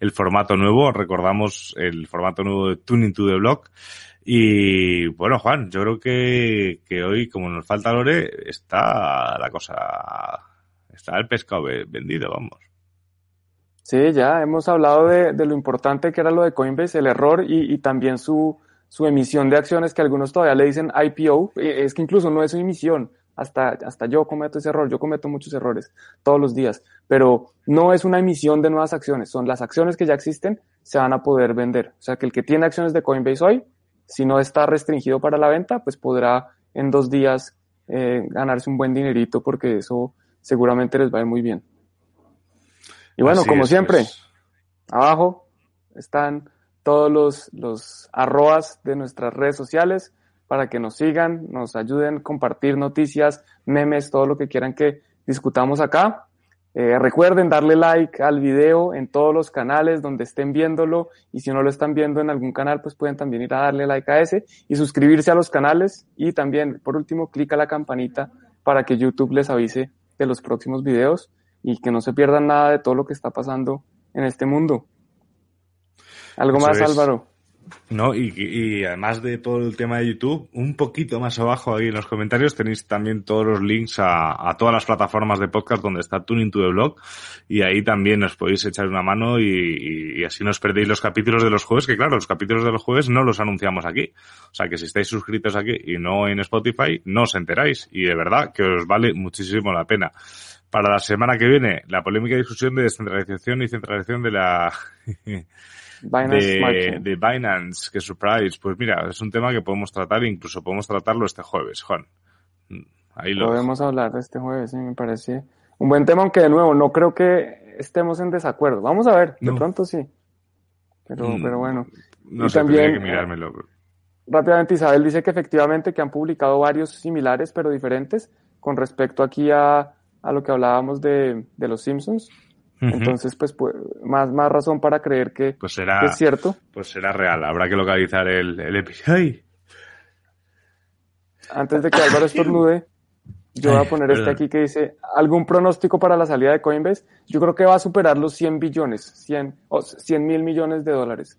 el formato nuevo. Recordamos el formato nuevo de Tuning to the Block. Y bueno, Juan, yo creo que, que hoy, como nos falta Lore, está la cosa, está el pescado vendido, vamos. Sí, ya hemos hablado de, de lo importante que era lo de Coinbase, el error y, y también su, su emisión de acciones que algunos todavía le dicen IPO. Eh, es que incluso no es su emisión, hasta, hasta yo cometo ese error, yo cometo muchos errores todos los días, pero no es una emisión de nuevas acciones, son las acciones que ya existen, se van a poder vender. O sea que el que tiene acciones de Coinbase hoy, si no está restringido para la venta, pues podrá en dos días eh, ganarse un buen dinerito porque eso seguramente les va a ir muy bien. Y bueno, como siempre, abajo están todos los, los arrobas de nuestras redes sociales para que nos sigan, nos ayuden a compartir noticias, memes, todo lo que quieran que discutamos acá. Eh, recuerden darle like al video en todos los canales donde estén viéndolo y si no lo están viendo en algún canal, pues pueden también ir a darle like a ese y suscribirse a los canales y también, por último, clica la campanita para que YouTube les avise de los próximos videos y que no se pierdan nada de todo lo que está pasando en este mundo. ¿Algo más, Álvaro? No, y, además de todo el tema de YouTube, un poquito más abajo ahí en los comentarios tenéis también todos los links a, a todas las plataformas de podcast donde está Tuning to the Blog y ahí también os podéis echar una mano y, y, así no os perdéis los capítulos de los jueves, que claro, los capítulos de los jueves no los anunciamos aquí. O sea que si estáis suscritos aquí y no en Spotify, no os enteráis y de verdad que os vale muchísimo la pena. Para la semana que viene, la polémica discusión de descentralización y centralización de la *laughs* Binance de, de, Binance, que surprise. Pues mira, es un tema que podemos tratar, incluso podemos tratarlo este jueves, Juan. Ahí lo Podemos hablar este jueves, sí, me parece un buen tema, aunque de nuevo no creo que estemos en desacuerdo. Vamos a ver, de no. pronto sí. Pero, mm, pero bueno. No y sé, también, que mirármelo. Eh, rápidamente Isabel dice que efectivamente que han publicado varios similares pero diferentes con respecto aquí a, a lo que hablábamos de, de los Simpsons. Entonces, pues, pues, más, más razón para creer que, pues será, que es cierto. Pues será real. Habrá que localizar el, el episodio. Antes de que Álvaro estornude, yo voy a poner este aquí que dice, ¿algún pronóstico para la salida de Coinbase? Yo creo que va a superar los 100 billones, 100, o 100 mil millones de dólares.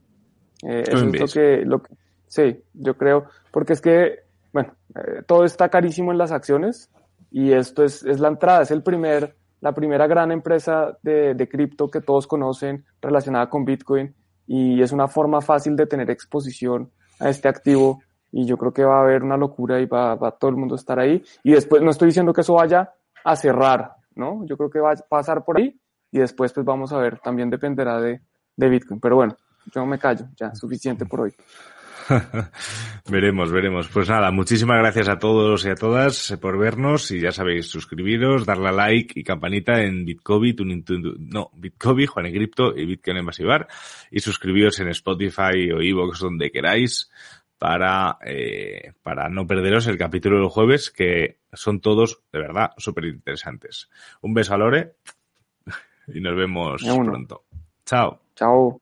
Eh, eso es lo que, lo que, sí, yo creo, porque es que, bueno, eh, todo está carísimo en las acciones y esto es, es la entrada, es el primer, la primera gran empresa de, de cripto que todos conocen relacionada con Bitcoin y es una forma fácil de tener exposición a este activo y yo creo que va a haber una locura y va, va todo el mundo a estar ahí y después no estoy diciendo que eso vaya a cerrar, ¿no? Yo creo que va a pasar por ahí y después pues vamos a ver, también dependerá de, de Bitcoin, pero bueno, yo me callo, ya, suficiente por hoy. *laughs* veremos, veremos. Pues nada, muchísimas gracias a todos y a todas por vernos y ya sabéis, suscribiros, darle a like y campanita en Bitcoin, no, Bitcoin, Juan en Cripto y Bitcoin y suscribiros en Spotify o Evox donde queráis para, eh, para no perderos el capítulo del jueves que son todos de verdad súper interesantes. Un beso a Lore y nos vemos pronto. Chao. Chao.